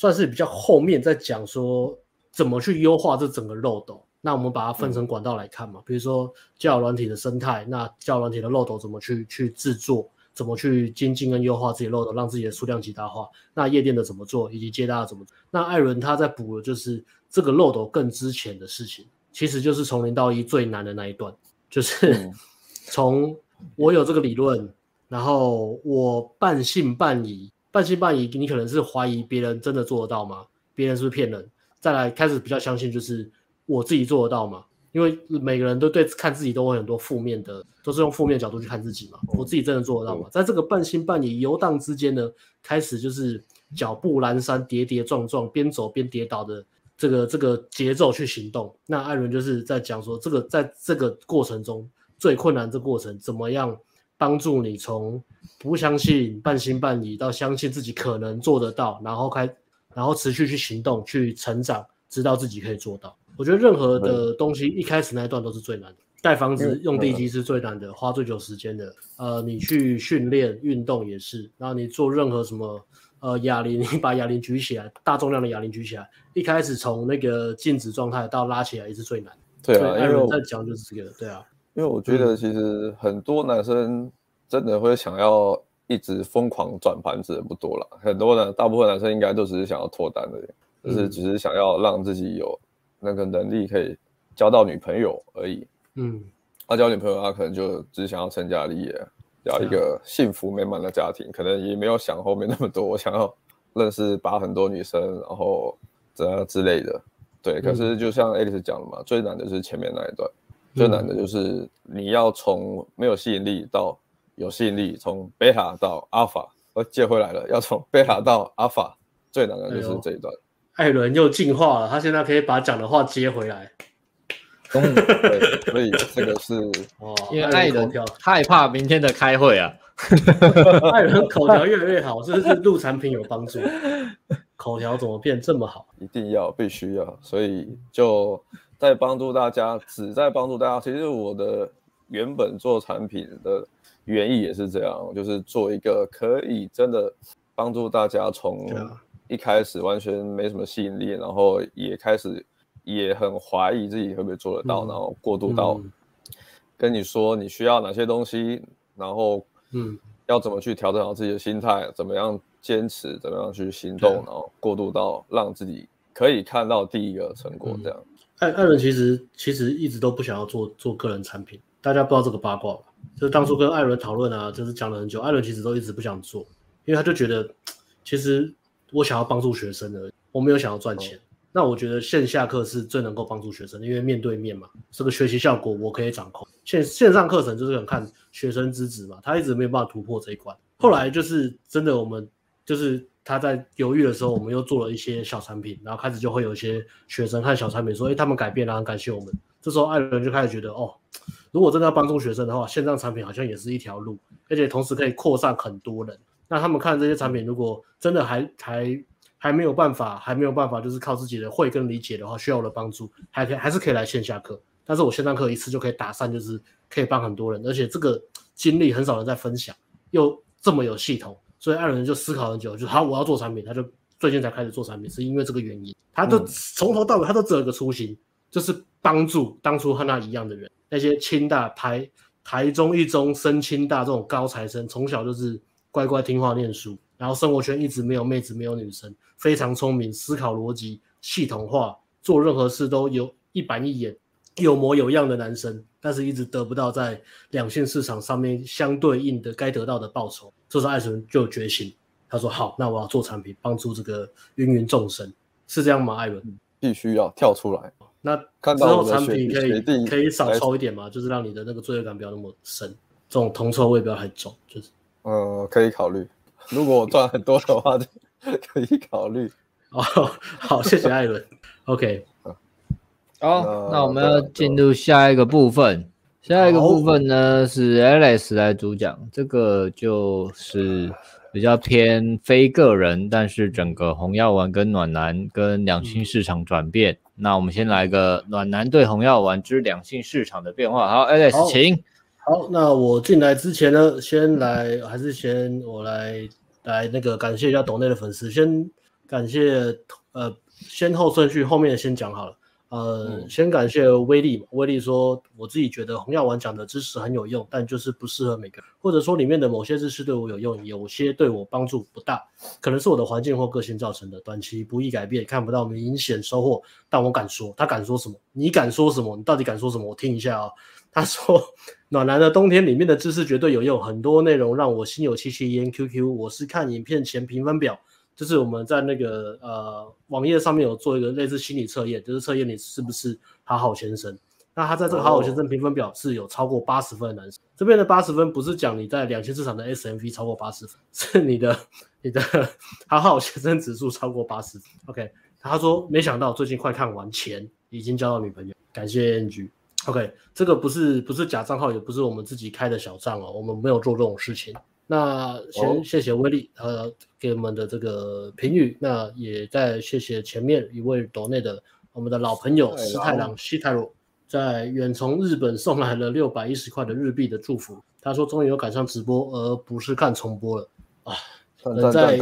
算是比较后面在讲说怎么去优化这整个漏斗。那我们把它分成管道来看嘛，比如说交友软体的生态，那交友软体的漏斗怎么去去制作，怎么去精进跟优化自己漏斗，让自己的数量极大化。那夜店的怎么做，以及接搭的怎么做。那艾伦他在补的就是这个漏斗更之前的事情，其实就是从零到一最难的那一段。就是 从我有这个理论，然后我半信半疑，半信半疑，你可能是怀疑别人真的做得到吗？别人是不是骗人？再来开始比较相信，就是我自己做得到吗？因为每个人都对看自己都会很多负面的，都是用负面角度去看自己嘛。我自己真的做得到吗？在这个半信半疑游荡之间呢，开始就是脚步蹒跚、跌跌撞撞，边走边跌倒的。这个这个节奏去行动，那艾伦就是在讲说，这个在这个过程中最困难的过程，怎么样帮助你从不相信、半信半疑到相信自己可能做得到，然后开，然后持续去行动、去成长，知道自己可以做到。我觉得任何的东西一开始那一段都是最难的，盖房子用地基是最难的，花最久时间的。呃，你去训练运动也是，然后你做任何什么。呃，哑铃，你把哑铃举起来，大重量的哑铃举起来，一开始从那个静止状态到拉起来也是最难。对啊，因为我在讲就是这个，对啊。因为我觉得其实很多男生真的会想要一直疯狂转盘子的不多了，很多的大部分男生应该都只是想要脱单的，就是只是想要让自己有那个能力可以交到女朋友而已。嗯，他交女朋友，他可能就只是想要成家立业。要一个幸福美满的家庭，可能也没有想后面那么多。我想要认识把很多女生，然后怎样之类的。对，可是就像 Alice 讲的嘛，最难的就是前面那一段，最难的就是你要从没有吸引力到有吸引力，从贝塔到阿法，我接回来了，要从 贝塔到阿法，最难的就是这一段。艾伦又进化了，他现在可以把讲的话接回来。嗯，对，所以这个是 哦，因为艾伦害怕明天的开会啊。艾伦口条越来越好，是不是录产品有帮助？口条怎么变这么好？一定要，必须要，所以就在帮助大家，只在帮助大家。其实我的原本做产品的原意也是这样，就是做一个可以真的帮助大家从一开始完全没什么吸引力，然后也开始也很怀疑自己会不会做得到，嗯、然后过渡到跟你说你需要哪些东西，然后嗯，要怎么去调整好自己的心态，怎么样坚持，怎么样去行动，然后过渡到让自己可以看到第一个成果，这样。艾艾伦其实其实一直都不想要做做个人产品，大家不知道这个八卦吧？就是当初跟艾伦讨论啊，就是讲了很久，艾伦其实都一直不想做，因为他就觉得，其实我想要帮助学生而已，我没有想要赚钱。哦、那我觉得线下课是最能够帮助学生，因为面对面嘛，这个学习效果我可以掌控。线线上课程就是很看学生资质嘛，他一直没有办法突破这一关。后来就是真的，我们就是他在犹豫的时候，我们又做了一些小产品，然后开始就会有一些学生看小产品说，哎，他们改变了，很感谢我们。这时候艾伦就开始觉得，哦。如果真的要帮助学生的话，线上产品好像也是一条路，而且同时可以扩散很多人。那他们看这些产品，如果真的还还还没有办法，还没有办法，就是靠自己的会跟理解的话，需要我的帮助，还可以还是可以来线下课。但是我线上课一次就可以打散，就是可以帮很多人，而且这个经历很少人在分享，又这么有系统，所以艾伦就思考很久，就好，我要做产品，他就最近才开始做产品，是因为这个原因。他都从头到尾他都只有一个初心，就是帮助当初和他一样的人。那些清大台台中一中升清大这种高材生，从小就是乖乖听话念书，然后生活圈一直没有妹子，没有女生，非常聪明，思考逻辑系统化，做任何事都有一板一眼，有模有样的男生，但是一直得不到在两性市场上面相对应的该得到的报酬。这时候艾伦就觉醒，他说：“好，那我要做产品，帮助这个芸芸众生，是这样吗？”艾伦必须要跳出来。那之后产品可以可以少抽一点吗？就是让你的那个罪恶感不要那么深，这种铜臭味不要很重，就是呃，可以考虑。如果我赚很多的话，就 可以考虑。哦，好，谢谢艾伦。OK，好，好，那我们要进入下一个部分。下一个部分呢是 Alex 来主讲，这个就是。比较偏非个人，但是整个红药丸跟暖男跟两性市场转变。嗯、那我们先来个暖男对红药丸之两性市场的变化。好，Alex，请。好，那我进来之前呢，先来还是先我来来那个感谢一下董内的粉丝，先感谢呃先后顺序，后面先讲好了。呃，嗯、先感谢威力。威力说，我自己觉得红药丸讲的知识很有用，但就是不适合每个人，或者说里面的某些知识对我有用，有些对我帮助不大，可能是我的环境或个性造成的，短期不易改变，看不到明显收获。但我敢说，他敢说什么？你敢说什么？你到底敢说什么？我听一下啊、哦。他说，暖男的冬天里面的知识绝对有用，很多内容让我心有戚戚焉。QQ，我是看影片前评分表。就是我们在那个呃网页上面有做一个类似心理测验，就是测验你是不是好好先生。那他在这个好好先生评分表是有超过八十分的男生。这边的八十分不是讲你在两千市场的 SMV 超过八十分，是你的你的 好好先生指数超过八十分。OK，他说没想到最近快看完前已经交到女朋友，感谢 NG。OK，这个不是不是假账号，也不是我们自己开的小账哦，我们没有做这种事情。那先谢谢威力呃给我们的这个评语，那也再谢谢前面一位岛内的我们的老朋友石太郎西太郎，在远从日本送来了六百一十块的日币的祝福。他说终于有赶上直播，而不是看重播了啊！人在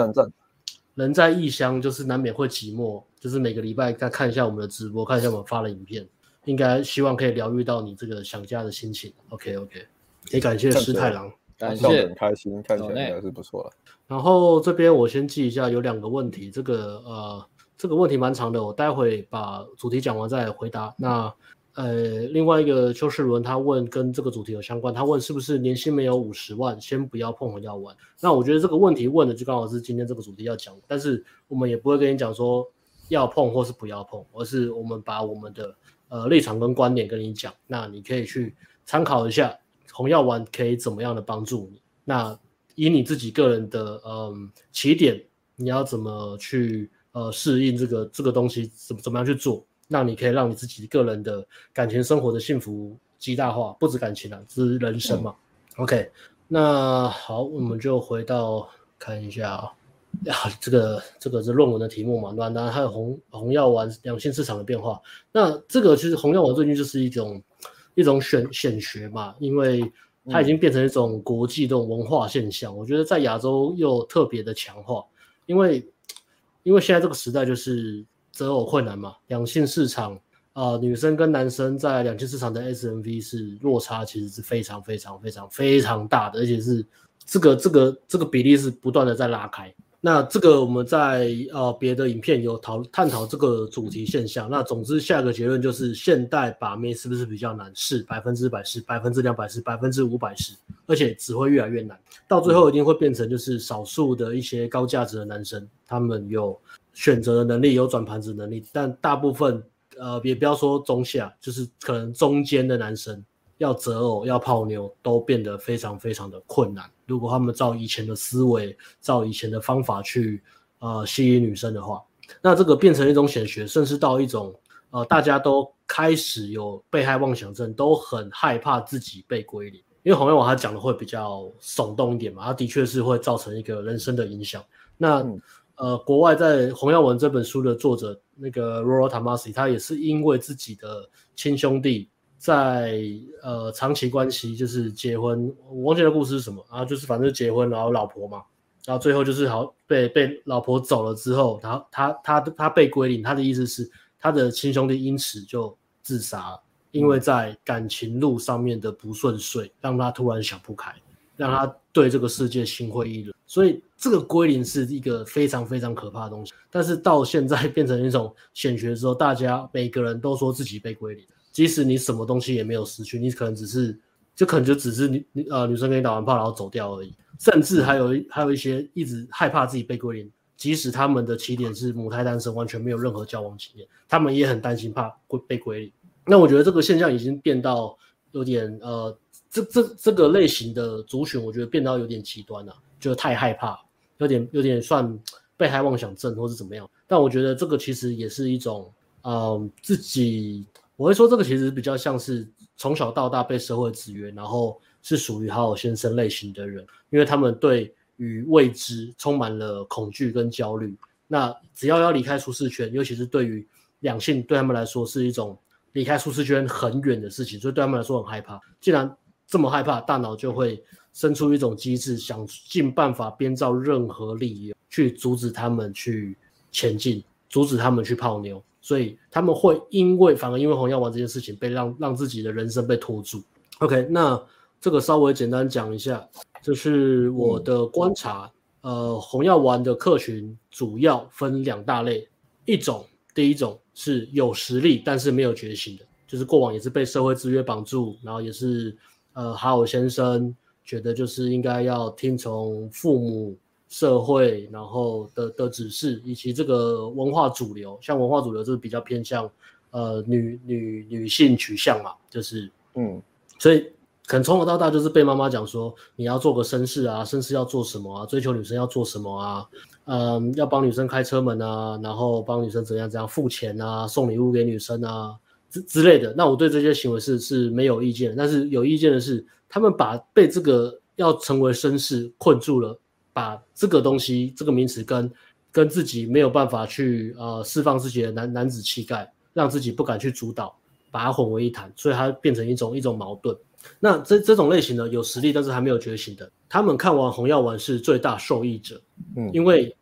人在异乡，就是难免会寂寞，就是每个礼拜再看一下我们的直播，看一下我们发的影片，应该希望可以疗愈到你这个想家的心情。OK OK，也感谢石太郎。感谢，很开心，看起来应该是不错了。然后这边我先记一下，有两个问题，这个呃，这个问题蛮长的，我待会把主题讲完再回答。那呃，另外一个邱世伦他问跟这个主题有相关，他问是不是年薪没有五十万，先不要碰红药丸？那我觉得这个问题问的就刚好是今天这个主题要讲，但是我们也不会跟你讲说要碰或是不要碰，而是我们把我们的呃立场跟观点跟你讲，那你可以去参考一下。红药丸可以怎么样的帮助你？那以你自己个人的嗯起点，你要怎么去呃适应这个这个东西？怎么怎么样去做？那你可以让你自己个人的感情生活的幸福极大化，不止感情啊，这是人生嘛。嗯、OK，那好，我们就回到看一下啊，啊这个这个是论文的题目嘛？暖男还有红红药丸两性市场的变化。那这个其实红药丸最近就是一种。一种选选学嘛，因为它已经变成一种国际这种文化现象。我觉得在亚洲又特别的强化，因为因为现在这个时代就是择偶困难嘛，两性市场啊、呃，女生跟男生在两性市场的 SMV 是落差其实是非常非常非常非常大的，而且是这个这个这个比例是不断的在拉开。那这个我们在呃别的影片有讨探讨这个主题现象。那总之下个结论就是，现代把妹是不是比较难？是百分之百是，百分之两百是，百分之五百是，而且只会越来越难。到最后一定会变成就是少数的一些高价值的男生，他们有选择的能力，有转盘子能力，但大部分呃也不要说中下，就是可能中间的男生。要择偶、要泡妞，都变得非常非常的困难。如果他们照以前的思维、照以前的方法去呃吸引女生的话，那这个变成一种显学，甚至到一种呃大家都开始有被害妄想症，都很害怕自己被归零。因为洪耀文他讲的会比较耸动一点嘛，他的确是会造成一个人生的影响。那、嗯、呃，国外在洪耀文这本书的作者那个 Rollo Tomassi，他也是因为自己的亲兄弟。在呃长期关系就是结婚，我忘记的故事是什么啊？就是反正结婚，然后老婆嘛，然后最后就是好被被老婆走了之后，然后他他他他被归零，他的意思是他的亲兄弟因此就自杀了，因为在感情路上面的不顺遂，让他突然想不开，让他对这个世界心灰意冷，所以这个归零是一个非常非常可怕的东西。但是到现在变成一种显学之后，大家每个人都说自己被归零。即使你什么东西也没有失去，你可能只是，就可能就只是女呃女生给你打完炮然后走掉而已，甚至还有还有一些一直害怕自己被归零，即使他们的起点是母胎单身，完全没有任何交往经验，他们也很担心怕会被归零。那我觉得这个现象已经变到有点呃，这这这个类型的族群，我觉得变到有点极端了，就太害怕，有点有点算被害妄想症或是怎么样。但我觉得这个其实也是一种嗯、自己。我会说，这个其实比较像是从小到大被社会制约，然后是属于好好先生类型的人，因为他们对于未知充满了恐惧跟焦虑。那只要要离开舒适圈，尤其是对于两性，对他们来说是一种离开舒适圈很远的事情，所以对他们来说很害怕。既然这么害怕，大脑就会生出一种机制，想尽办法编造任何理由去阻止他们去前进，阻止他们去泡妞。所以他们会因为反而因为红药丸这件事情被让让自己的人生被拖住。OK，那这个稍微简单讲一下，就是我的观察。呃，红药丸的客群主要分两大类，一种第一种是有实力但是没有觉醒的，就是过往也是被社会制约绑住，然后也是呃好好先生觉得就是应该要听从父母。社会，然后的的指示，以及这个文化主流，像文化主流就是比较偏向呃女女女性取向嘛，就是嗯，所以可能从小到大就是被妈妈讲说，你要做个绅士啊，绅士要做什么啊，追求女生要做什么啊，嗯，要帮女生开车门啊，然后帮女生怎样怎样付钱啊，送礼物给女生啊之之类的。那我对这些行为是是没有意见，但是有意见的是，他们把被这个要成为绅士困住了。把这个东西，这个名词跟跟自己没有办法去呃释放自己的男男子气概，让自己不敢去主导，把它混为一谈，所以它变成一种一种矛盾。那这这种类型呢，有实力但是还没有觉醒的，他们看完红药丸是最大受益者，嗯，因为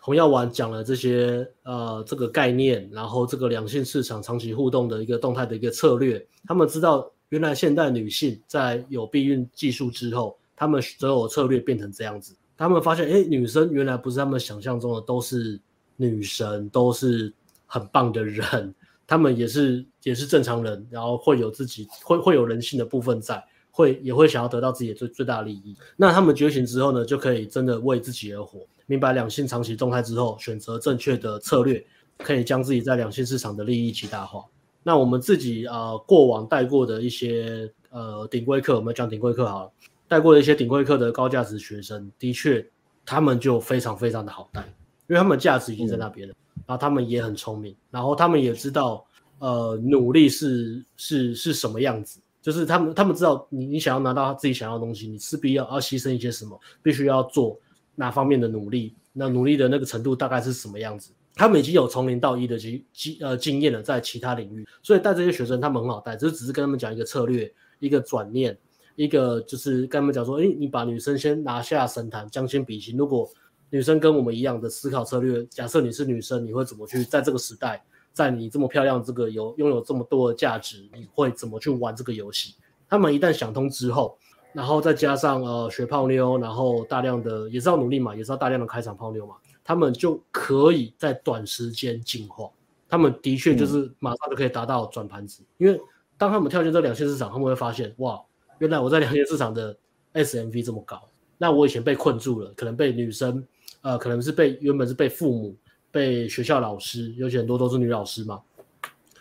红药丸讲了这些呃这个概念，然后这个两性市场长期互动的一个动态的一个策略，他们知道原来现代女性在有避孕技术之后，他们择偶策略变成这样子。他们发现，哎，女生原来不是他们想象中的都是女神，都是很棒的人，他们也是 也是正常人，然后会有自己会会有人性的部分在，会也会想要得到自己的最最大利益。那他们觉醒之后呢，就可以真的为自己而活，明白两性长期动态之后，选择正确的策略，可以将自己在两性市场的利益极大化。那我们自己啊、呃，过往带过的一些呃顶规课，我们讲顶规课好了。带过的一些顶规课的高价值学生，的确，他们就非常非常的好带，因为他们价值已经在那边了，嗯、然后他们也很聪明，然后他们也知道，呃，努力是是是什么样子，就是他们他们知道你你想要拿到自己想要的东西，你势必要要牺牲一些什么，必须要做哪方面的努力，那努力的那个程度大概是什么样子，他们已经有从零到一的经经呃经验了，在其他领域，所以带这些学生他们很好带，只是只是跟他们讲一个策略，一个转念。一个就是跟他们讲说，诶，你把女生先拿下神坛，将心比心。如果女生跟我们一样的思考策略，假设你是女生，你会怎么去在这个时代，在你这么漂亮，这个有拥有这么多的价值，你会怎么去玩这个游戏？他们一旦想通之后，然后再加上呃学泡妞，然后大量的也是要努力嘛，也是要大量的开场泡妞嘛，他们就可以在短时间进化。他们的确就是马上就可以达到转盘子，嗯、因为当他们跳进这两线市场，他们会发现哇，原来我在两线市场的 SMV 这么高，那我以前被困住了，可能被女生，呃，可能是被原本是被父母、被学校老师，尤其很多都是女老师嘛，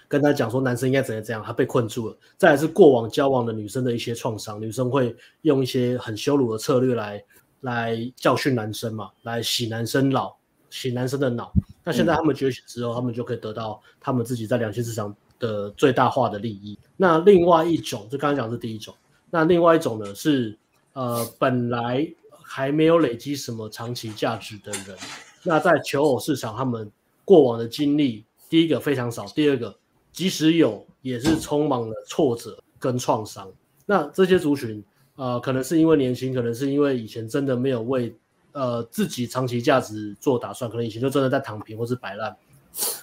跟他讲说男生应该怎样怎样，他被困住了。再来是过往交往的女生的一些创伤，女生会用一些很羞辱的策略来来教训男生嘛，来洗男生脑。洗男生的脑，那现在他们觉醒之后，他们就可以得到他们自己在两性市场的最大化的利益。那另外一种，就刚刚讲是第一种，那另外一种呢是，呃，本来还没有累积什么长期价值的人，那在求偶市场，他们过往的经历，第一个非常少，第二个即使有，也是充满了挫折跟创伤。那这些族群，呃，可能是因为年轻，可能是因为以前真的没有为。呃，自己长期价值做打算，可能以前就真的在躺平或是摆烂。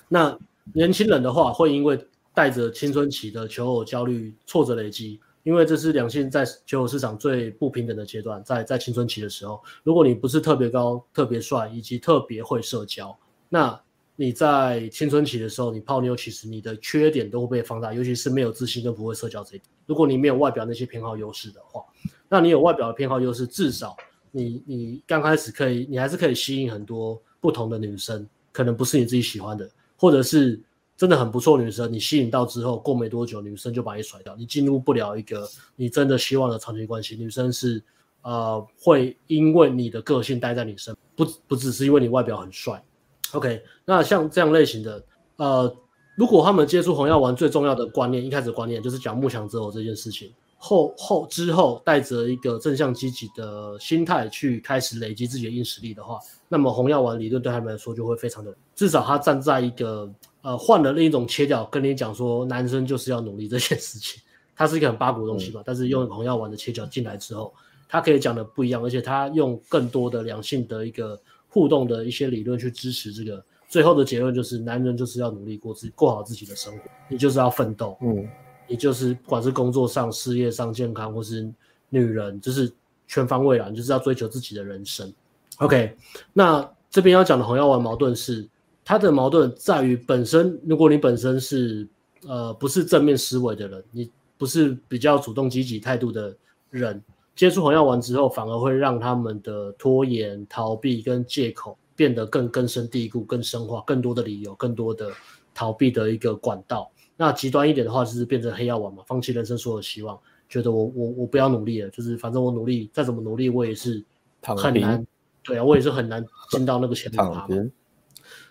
那年轻人的话，会因为带着青春期的求偶焦虑、挫折累积，因为这是两性在求偶市场最不平等的阶段，在在青春期的时候，如果你不是特别高、特别帅，以及特别会社交，那你在青春期的时候，你泡妞，其实你的缺点都会被放大，尤其是没有自信跟不会社交这一点。如果你没有外表那些偏好优势的话，那你有外表的偏好优势，至少。你你刚开始可以，你还是可以吸引很多不同的女生，可能不是你自己喜欢的，或者是真的很不错女生，你吸引到之后，过没多久，女生就把你甩掉，你进入不了一个你真的希望的长期关系。女生是呃会因为你的个性待在你身，不不只是因为你外表很帅。OK，那像这样类型的呃，如果他们接触红药丸，最重要的观念，一开始观念就是讲慕强择偶这件事情。后后之后带着一个正向积极的心态去开始累积自己的硬实力的话，那么红药丸理论对他们来说就会非常的，至少他站在一个呃换了另一种切角跟你讲说，男生就是要努力这件事情，它是一个很八股的东西嘛，嗯、但是用红药丸的切角进来之后，他可以讲的不一样，而且他用更多的良性的一个互动的一些理论去支持这个，最后的结论就是男人就是要努力过自己过好自己的生活，你就是要奋斗，嗯。你就是不管是工作上、事业上、健康，或是女人，就是全方位啦，你就是要追求自己的人生。OK，那这边要讲的红药丸矛盾是，它的矛盾在于本身，如果你本身是呃不是正面思维的人，你不是比较主动积极态度的人，接触红药丸之后，反而会让他们的拖延、逃避跟借口变得更根深蒂固、更深化，更多的理由、更多的逃避的一个管道。那极端一点的话，就是变成黑药丸嘛，放弃人生所有希望，觉得我我我不要努力了，就是反正我努力再怎么努力，我也是很难，对啊，我也是很难进到那个前面。平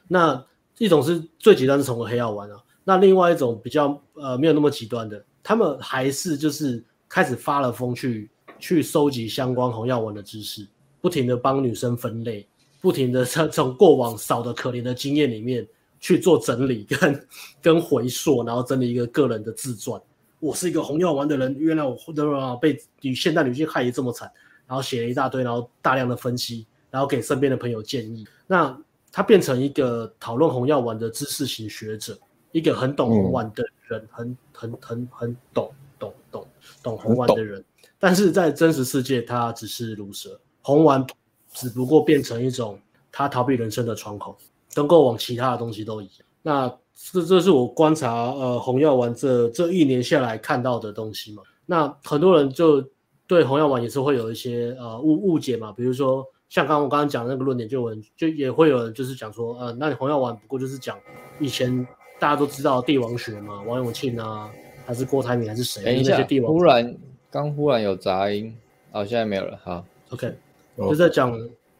那一种是最极端是成为黑药丸啊，那另外一种比较呃没有那么极端的，他们还是就是开始发了疯去去收集相关红药丸的知识，不停的帮女生分类，不停的从从过往少的可怜的经验里面。去做整理跟 跟回溯，然后整理一个个人的自传。我是一个红药丸的人，原来我被女现代女性害得这么惨，然后写了一大堆，然后大量的分析，然后给身边的朋友建议。那他变成一个讨论红药丸的知识型学者，一个很懂红丸的人，很很很很懂懂懂懂红丸的人。但是在真实世界，他只是鲁蛇，红丸只不过变成一种他逃避人生的窗口。跟过往其他的东西都一样，那这这是我观察呃红药丸这这一年下来看到的东西嘛。那很多人就对红药丸也是会有一些呃误误解嘛，比如说像刚刚我刚刚讲的那个论点，就有人就也会有人就是讲说，呃，那你红药丸不过就是讲以前大家都知道帝王学嘛，王永庆啊，还是郭台铭还是谁？等一下，忽然刚忽然有杂音，哦，现在没有了，好，OK，就在讲，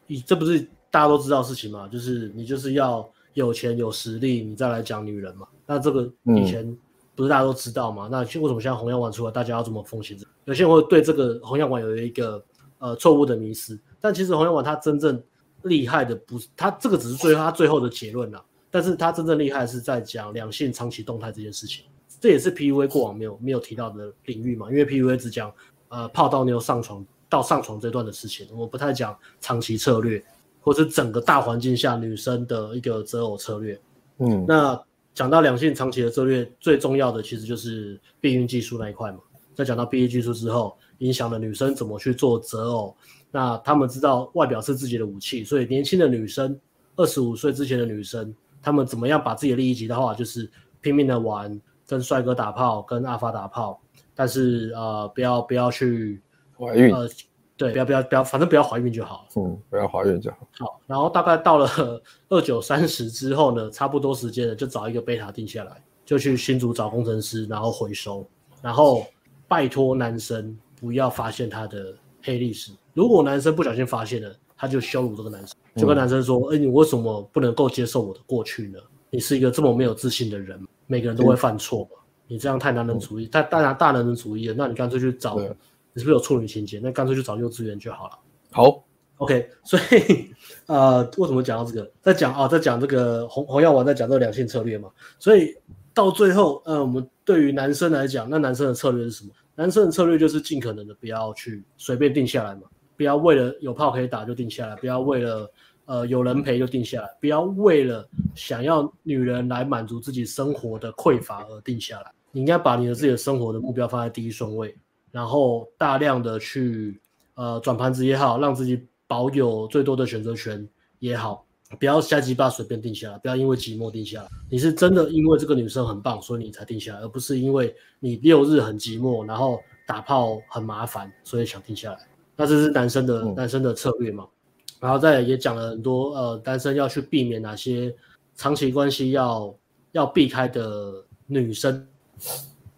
你这不是。大家都知道事情嘛，就是你就是要有钱有实力，你再来讲女人嘛。那这个以前不是大家都知道嘛？嗯、那为什么现在红药丸出来，大家要这么奉行？有些人会对这个红药丸有一个呃错误的迷思，但其实红药丸它真正厉害的不是它这个，只是最后它最后的结论啦。但是它真正厉害的是在讲两性长期动态这件事情，这也是 PUA 过往没有没有提到的领域嘛。因为 PUA 只讲呃泡到妞上床到上床这段的事情，我不太讲长期策略，或是整个大环境下女生的一个择偶策略。嗯，那讲到两性长期的策略，最重要的其实就是避孕技术那一块嘛。在讲到避孕技术之后，影响了女生怎么去做择偶。那他们知道外表是自己的武器，所以年轻的女生，二十五岁之前的女生，她们怎么样把自己的利益极大化？就是拼命的玩，跟帅哥打炮，跟阿发打炮，但是呃，不要不要去怀孕，呃，对，不要不要不要，反正不要怀孕就好。嗯，不要怀孕就好。好，然后大概到了 二九三十之后呢，差不多时间了，就找一个贝塔定下来，就去新竹找工程师，然后回收，然后拜托男生不要发现他的黑历史。如果男生不小心发现了，他就羞辱这个男生，就跟男生说：“哎、嗯欸，你为什么不能够接受我的过去呢？你是一个这么没有自信的人，每个人都会犯错嘛。你这样太男人主义，太大大男人主义了。那你干脆去找，你是不是有处女情节？那干脆去找幼稚园就好了。”好，OK。所以，呃，为什么讲到这个？在讲啊，在讲这个红红药丸，在讲这个两性策略嘛。所以到最后，呃，我们对于男生来讲，那男生的策略是什么？男生的策略就是尽可能的不要去随便定下来嘛。不要为了有炮可以打就定下来，不要为了呃有人陪就定下来，不要为了想要女人来满足自己生活的匮乏而定下来。你应该把你的自己的生活的目标放在第一顺位，然后大量的去呃转盘子也好，让自己保有最多的选择权也好，不要瞎鸡巴随便定下来，不要因为寂寞定下来。你是真的因为这个女生很棒，所以你才定下来，而不是因为你六日很寂寞，然后打炮很麻烦，所以想定下来。那这是男生的、嗯、男生的策略嘛，然后再也讲了很多呃，单身要去避免哪些长期关系要要避开的女生。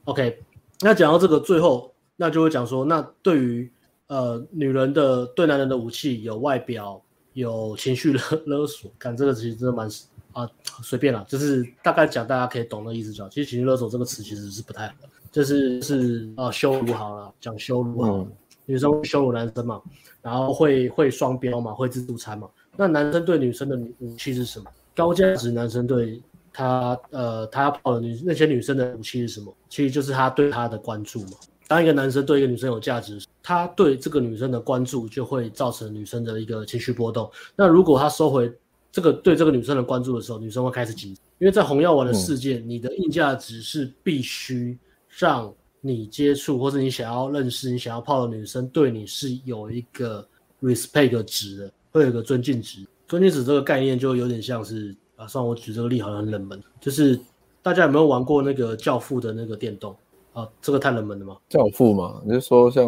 OK，那讲到这个最后，那就会讲说，那对于呃女人的对男人的武器有外表，有情绪勒 勒索，看这个其实真的蛮啊随便啦，就是大概讲大家可以懂的意思就好。其实情绪勒索这个词其实是不太好的，就是是啊羞辱好了，讲羞辱好了。嗯女生会羞辱男生嘛，然后会会双标嘛，会自助餐嘛。那男生对女生的武器是什么？高价值男生对他呃他要泡的女那些女生的武器是什么？其实就是他对她的关注嘛。当一个男生对一个女生有价值，他对这个女生的关注就会造成女生的一个情绪波动。那如果他收回这个对这个女生的关注的时候，女生会开始紧张，因为在红药丸的世界，嗯、你的硬价值是必须让。你接触或者你想要认识、你想要泡的女生，对你是有一个 respect 值的，会有一个尊敬值。尊敬值这个概念就有点像是啊，算我举这个例好像很冷门，就是大家有没有玩过那个教父的那个电动啊？这个太冷门了吗？教父嘛，你就说像，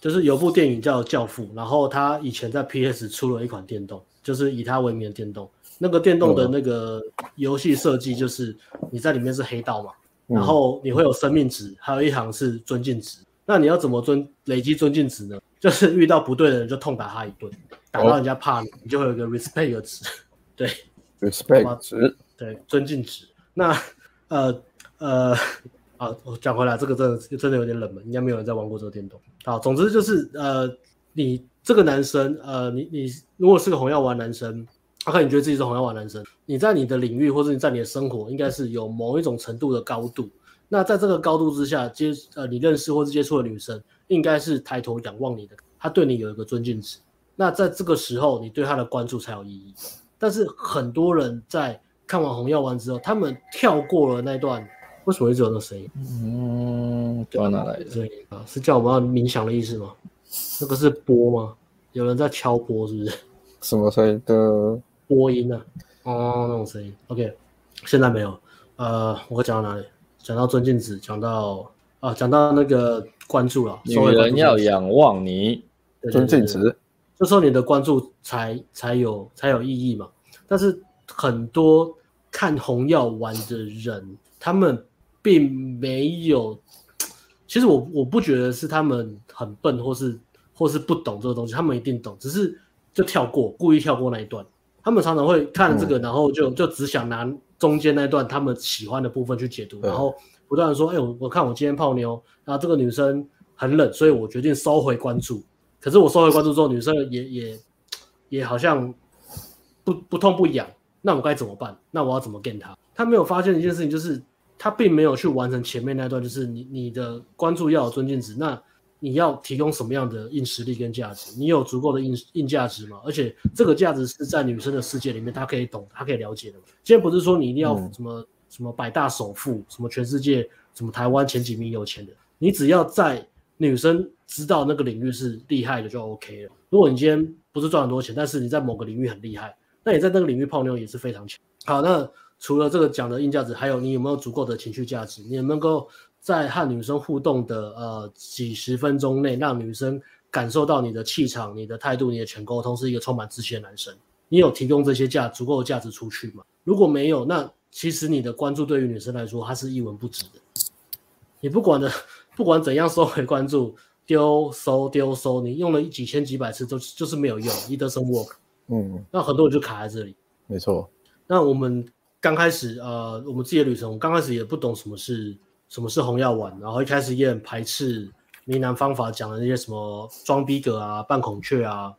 就是有部电影叫教父，然后他以前在 PS 出了一款电动，就是以他为名的电动。那个电动的那个游戏设计就是你在里面是黑道嘛。然后你会有生命值，还有一行是尊敬值。那你要怎么尊累积尊敬值呢？就是遇到不对的人就痛打他一顿，打到人家怕你，你就会有一个 respect 值。对，respect 值，对，尊敬值。那呃呃，啊，我讲回来，这个真的真的有点冷门，应该没有人在玩过这个电动。好，总之就是呃，你这个男生，呃，你你如果是个红药丸男生。他看你觉得自己是红药丸男生，你在你的领域或者你在你的生活，应该是有某一种程度的高度。那在这个高度之下接呃你认识或是接触的女生，应该是抬头仰望你的，她对你有一个尊敬值。那在这个时候，你对她的关注才有意义。但是很多人在看完红药丸之后，他们跳过了那段。为什么一直有那个声音？嗯，对，哪来的声音啊？是叫我们要冥想的意思吗？那个是波吗？有人在敲波是不是？什么声音的？播音呢、啊？哦，那种声音。OK，现在没有。呃，我讲到哪里？讲到尊敬值，讲到啊，讲到那个关注了。女人要仰望你，尊敬值，这时候你的关注才才有才有意义嘛。但是很多看红药丸的人，他们并没有。其实我我不觉得是他们很笨，或是或是不懂这个东西，他们一定懂，只是就跳过，故意跳过那一段。他们常常会看这个，然后就就只想拿中间那段他们喜欢的部分去解读，然后不断的说：“哎，我我看我今天泡妞，然后这个女生很冷，所以我决定收回关注。可是我收回关注之后，女生也也也好像不不痛不痒，那我该怎么办？那我要怎么 get 她？他没有发现一件事情，就是他并没有去完成前面那段，就是你你的关注要有尊敬值，那。”你要提供什么样的硬实力跟价值？你有足够的硬硬价值吗？而且这个价值是在女生的世界里面，她可以懂，她可以了解的。今天不是说你一定要什么、嗯、什么百大首富，什么全世界什么台湾前几名有钱的，你只要在女生知道那个领域是厉害的就 OK 了。如果你今天不是赚很多钱，但是你在某个领域很厉害，那你在那个领域泡妞也是非常强。好，那除了这个讲的硬价值，还有你有没有足够的情绪价值？你能够在和女生互动的呃几十分钟内，让女生感受到你的气场、你的态度、你的全沟通是一个充满自信的男生。你有提供这些价足够的价值出去吗？如果没有，那其实你的关注对于女生来说，它是一文不值的。你不管的，不管怎样收回关注，丢收丢收，你用了几千几百次，都就是没有用，it doesn't work。嗯，那很多人就卡在这里。没错。那我们刚开始呃，我们自己的旅程，我刚开始也不懂什么是。什么是红药丸？然后一开始也很排斥呢喃方法讲的那些什么装逼格啊、扮孔雀啊，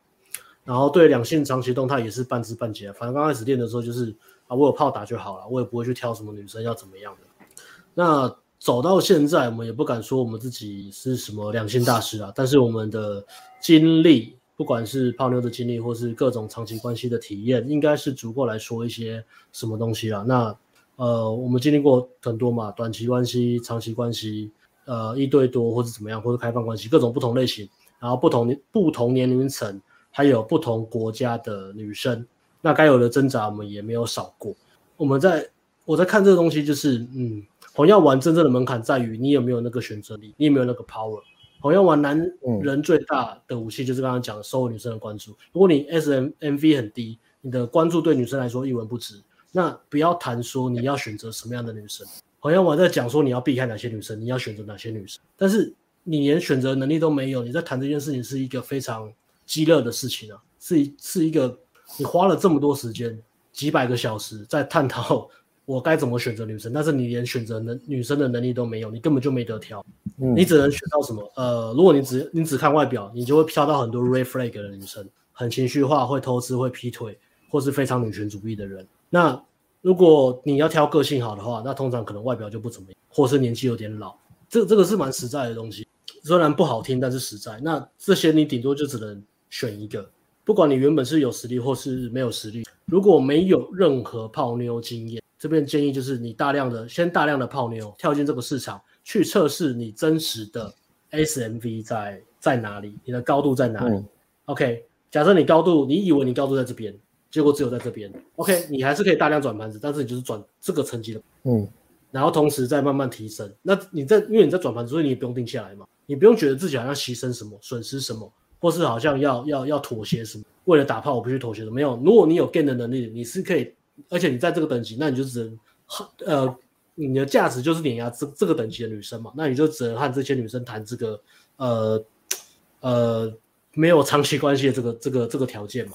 然后对两性长期动态也是半知半解。反正刚开始练的时候就是啊，我有炮打就好了，我也不会去挑什么女生要怎么样的。那走到现在，我们也不敢说我们自己是什么两性大师啊，但是我们的经历，不管是泡妞的经历，或是各种长期关系的体验，应该是足够来说一些什么东西了。那。呃，我们经历过很多嘛，短期关系、长期关系，呃，一对多或者怎么样，或者开放关系，各种不同类型，然后不同不同年龄层，还有不同国家的女生，那该有的挣扎我们也没有少过。我们在我在看这个东西，就是嗯，红药丸真正的门槛在于你有没有那个选择力，你有没有那个 power。红药丸男人最大的武器就是刚刚讲的收获女生的关注。如果你 S M M V 很低，你的关注对女生来说一文不值。那不要谈说你要选择什么样的女生，好像我在讲说你要避开哪些女生，你要选择哪些女生，但是你连选择能力都没有，你在谈这件事情是一个非常鸡肋的事情啊，是是一个你花了这么多时间，几百个小时在探讨我该怎么选择女生，但是你连选择能女生的能力都没有，你根本就没得挑，你只能选到什么？呃，如果你只你只看外表，你就会挑到很多 red flag 的女生，很情绪化，会偷吃，会劈腿，或是非常女权主义的人，那。如果你要挑个性好的话，那通常可能外表就不怎么样，或是年纪有点老。这这个是蛮实在的东西，虽然不好听，但是实在。那这些你顶多就只能选一个，不管你原本是有实力或是没有实力。如果没有任何泡妞经验，这边建议就是你大量的先大量的泡妞，跳进这个市场去测试你真实的 SMV 在在哪里，你的高度在哪里。嗯、OK，假设你高度，你以为你高度在这边。结果只有在这边，OK，你还是可以大量转盘子，但是你就是转这个层级的，嗯，然后同时再慢慢提升。那你在，因为你在转盘子，所以你也不用定下来嘛，你不用觉得自己好像牺牲什么、损失什么，或是好像要要要妥协什么，为了打炮我必须妥协什么。没有，如果你有 gain 的能力，你是可以，而且你在这个等级，那你就只能，呃，你的价值就是碾压这这个等级的女生嘛，那你就只能和这些女生谈这个，呃呃，没有长期关系的这个这个这个条件嘛。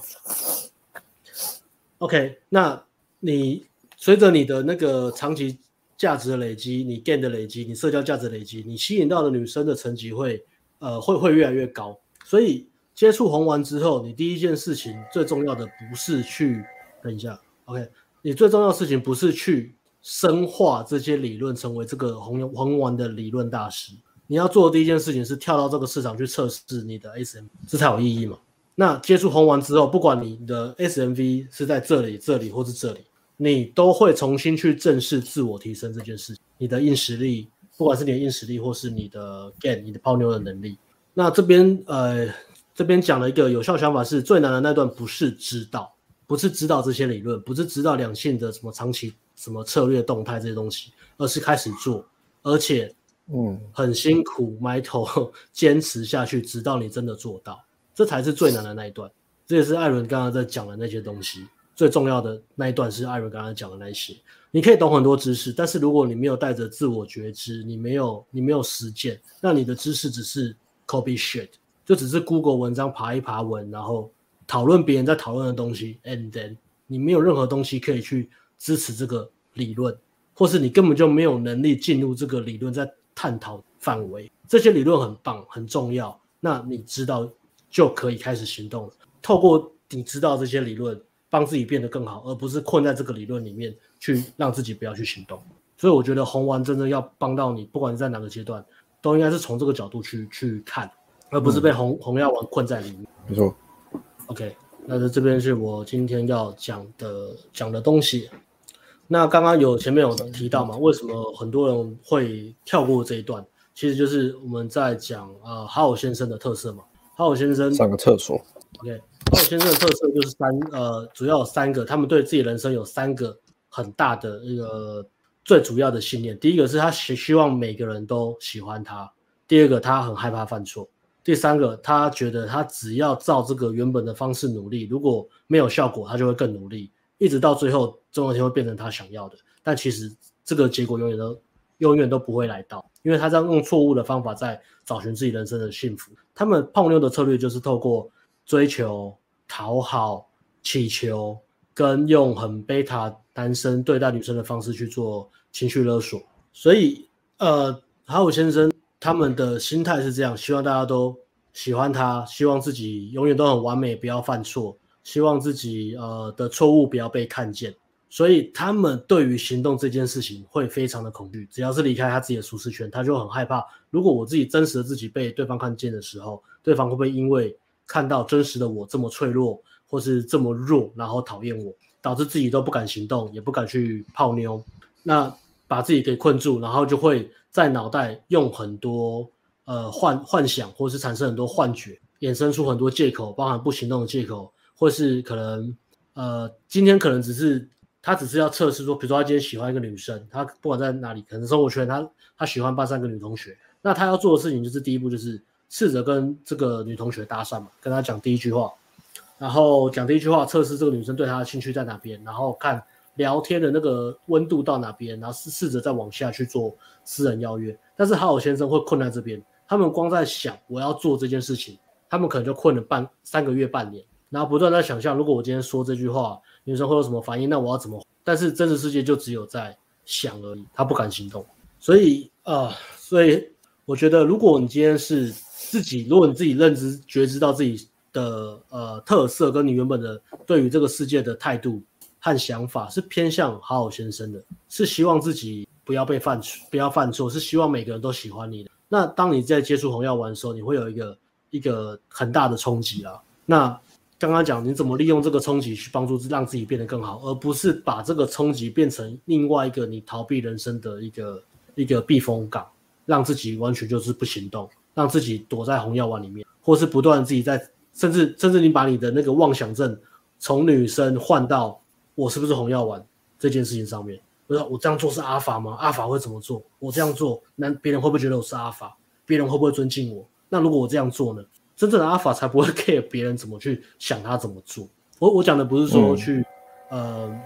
OK，那你随着你的那个长期价值的累积，你 gain 的累积，你社交价值累积，你吸引到的女生的层级会呃会会越来越高。所以接触红丸之后，你第一件事情最重要的不是去等一下，OK，你最重要的事情不是去深化这些理论，成为这个红红丸的理论大师。你要做的第一件事情是跳到这个市场去测试你的 SM，这才有意义嘛。那接触红丸之后，不管你的 SMV 是在这里、这里或是这里，你都会重新去正视自我提升这件事。你的硬实力，不管是你的硬实力或是你的 gain，你的泡妞的能力。那这边呃，这边讲了一个有效想法是，最难的那段不是知道，不是知道这些理论，不是知道两性的什么长期什么策略动态这些东西，而是开始做，而且嗯很辛苦，埋头 坚持下去，直到你真的做到。这才是最难的那一段，这也是艾伦刚刚在讲的那些东西最重要的那一段，是艾伦刚刚讲的那些。你可以懂很多知识，但是如果你没有带着自我觉知，你没有你没有实践，那你的知识只是 copy shit，就只是 Google 文章爬一爬文，然后讨论别人在讨论的东西，and then 你没有任何东西可以去支持这个理论，或是你根本就没有能力进入这个理论在探讨范围。这些理论很棒很重要，那你知道？就可以开始行动了。透过你知道这些理论，帮自己变得更好，而不是困在这个理论里面去让自己不要去行动。所以我觉得红丸真正要帮到你，不管是在哪个阶段，都应该是从这个角度去去看。而不是被红、嗯、红药丸困在里面。没错。OK，那这这边是我今天要讲的讲的东西。那刚刚有前面有提到嘛？为什么很多人会跳过这一段？其实就是我们在讲啊、呃，哈尔先生的特色嘛。好好先生上个厕所。OK，好好先生的特色就是三呃，主要有三个，他们对自己人生有三个很大的一个最主要的信念。第一个是他希希望每个人都喜欢他；第二个他很害怕犯错；第三个他觉得他只要照这个原本的方式努力，如果没有效果，他就会更努力。一直到最后，总有一天会变成他想要的，但其实这个结果永远都永远都不会来到，因为他这样用错误的方法在找寻自己人生的幸福。他们泡妞的策略就是透过追求、讨好、乞求，跟用很贝塔男生对待女生的方式去做情绪勒索。所以，呃，好好先生他们的心态是这样，希望大家都喜欢他，希望自己永远都很完美，不要犯错。希望自己呃的错误不要被看见，所以他们对于行动这件事情会非常的恐惧。只要是离开他自己的舒适圈，他就很害怕。如果我自己真实的自己被对方看见的时候，对方会不会因为看到真实的我这么脆弱，或是这么弱，然后讨厌我，导致自己都不敢行动，也不敢去泡妞，那把自己给困住，然后就会在脑袋用很多呃幻幻想，或是产生很多幻觉，衍生出很多借口，包含不行动的借口。或是可能，呃，今天可能只是他只是要测试说，比如说他今天喜欢一个女生，他不管在哪里，可能生活圈他他喜欢班上一个女同学，那他要做的事情就是第一步就是试着跟这个女同学搭讪嘛，跟他讲第一句话，然后讲第一句话测试这个女生对他的兴趣在哪边，然后看聊天的那个温度到哪边，然后试试着再往下去做私人邀约。但是好好先生会困在这边，他们光在想我要做这件事情，他们可能就困了半三个月半年。然后不断在想象，如果我今天说这句话，女生会有什么反应？那我要怎么？但是真实世界就只有在想而已，他不敢行动。所以啊、呃，所以我觉得，如果你今天是自己，如果你自己认知觉知到自己的呃特色，跟你原本的对于这个世界的态度和想法是偏向好好先生的，是希望自己不要被犯错，不要犯错，是希望每个人都喜欢你的。那当你在接触红药丸的时候，你会有一个一个很大的冲击啦。那刚刚讲你怎么利用这个冲击去帮助让自己变得更好，而不是把这个冲击变成另外一个你逃避人生的一个一个避风港，让自己完全就是不行动，让自己躲在红药丸里面，或是不断自己在，甚至甚至你把你的那个妄想症从女生换到我是不是红药丸这件事情上面，不知道我这样做是阿法吗？阿法会怎么做？我这样做，那别人会不会觉得我是阿法？别人会不会尊敬我？那如果我这样做呢？真正的阿法才不会 care 别人怎么去想他怎么做。我我讲的不是说去，嗯、呃，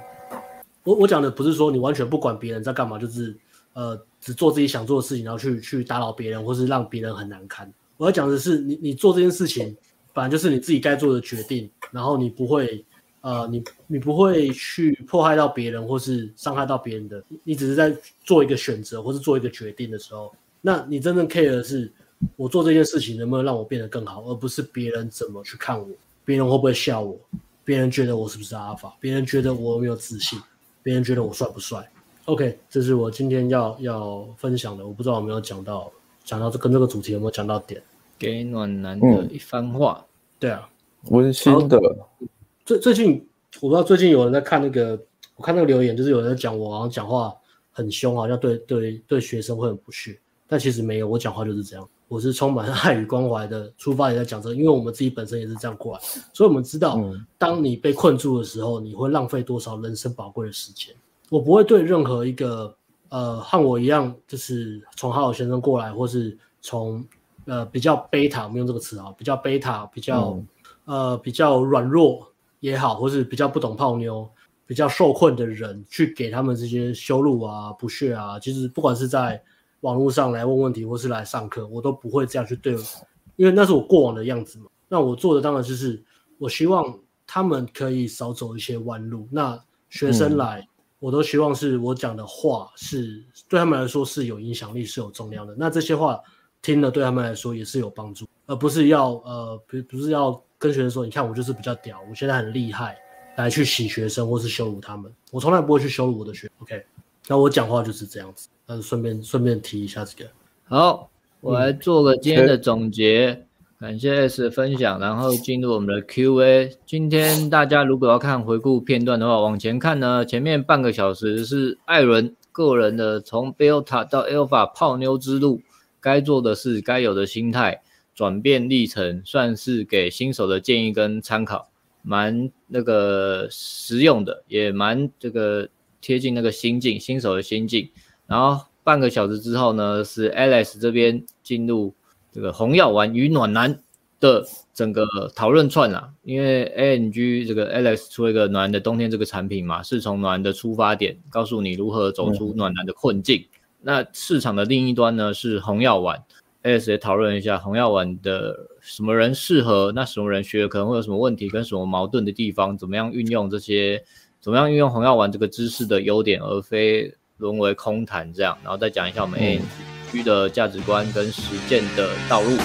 我我讲的不是说你完全不管别人在干嘛，就是呃只做自己想做的事情，然后去去打扰别人，或是让别人很难堪。我要讲的是你你做这件事情，本来就是你自己该做的决定，然后你不会呃你你不会去迫害到别人或是伤害到别人的，你只是在做一个选择或是做一个决定的时候，那你真正 care 的是。我做这件事情能不能让我变得更好，而不是别人怎么去看我，别人会不会笑我，别人觉得我是不是阿法，别人觉得我有没有自信，别人觉得我帅不帅？OK，这是我今天要要分享的。我不知道有没有讲到，讲到这跟这个主题有没有讲到点？给暖男的一番话。嗯、对啊，温馨的。最最近我不知道最近有人在看那个，我看那个留言，就是有人在讲我好像讲话很凶，好像对对对学生会很不屑，但其实没有，我讲话就是这样。我是充满爱与关怀的出发也在讲这个，因为我们自己本身也是这样过来，所以我们知道，当你被困住的时候，你会浪费多少人生宝贵的时间。我不会对任何一个呃和我一样，就是从好好先生过来，或是从呃比较贝塔，我们用这个词啊，比较贝塔，比较呃比较软弱也好，或是比较不懂泡妞、比较受困的人，去给他们这些羞辱啊、不屑啊。其实不管是在网络上来问问题，或是来上课，我都不会这样去对，因为那是我过往的样子嘛。那我做的当然就是，我希望他们可以少走一些弯路。那学生来，嗯、我都希望是我讲的话是对他们来说是有影响力、是有重量的。那这些话听了对他们来说也是有帮助，而不是要呃，不不是要跟学生说，你看我就是比较屌，我现在很厉害，来去洗学生或是羞辱他们。我从来不会去羞辱我的学生。OK，那我讲话就是这样子。嗯，顺便顺便提一下这个。好，我来做个今天的总结。感谢 S 的分享，然后进入我们的 Q&A。今天大家如果要看回顾片段的话，往前看呢，前面半个小时是艾伦个人的从 Beta 到 Alpha 泡妞之路，该做的事、该有的心态、转变历程，算是给新手的建议跟参考，蛮那个实用的，也蛮这个贴近那个心境，新手的心境。然后半个小时之后呢，是 Alex 这边进入。这个红药丸与暖男的整个讨论串啊，因为 ANG 这个 Alex 出了一个暖男的冬天这个产品嘛，是从暖男的出发点，告诉你如何走出暖男的困境。那市场的另一端呢是红药丸，Alex 也讨论一下红药丸的什么人适合，那什么人学可能会有什么问题跟什么矛盾的地方，怎么样运用这些，怎么样运用红药丸这个知识的优点，而非沦为空谈这样，然后再讲一下我们 ANG。区的价值观跟实践的道路。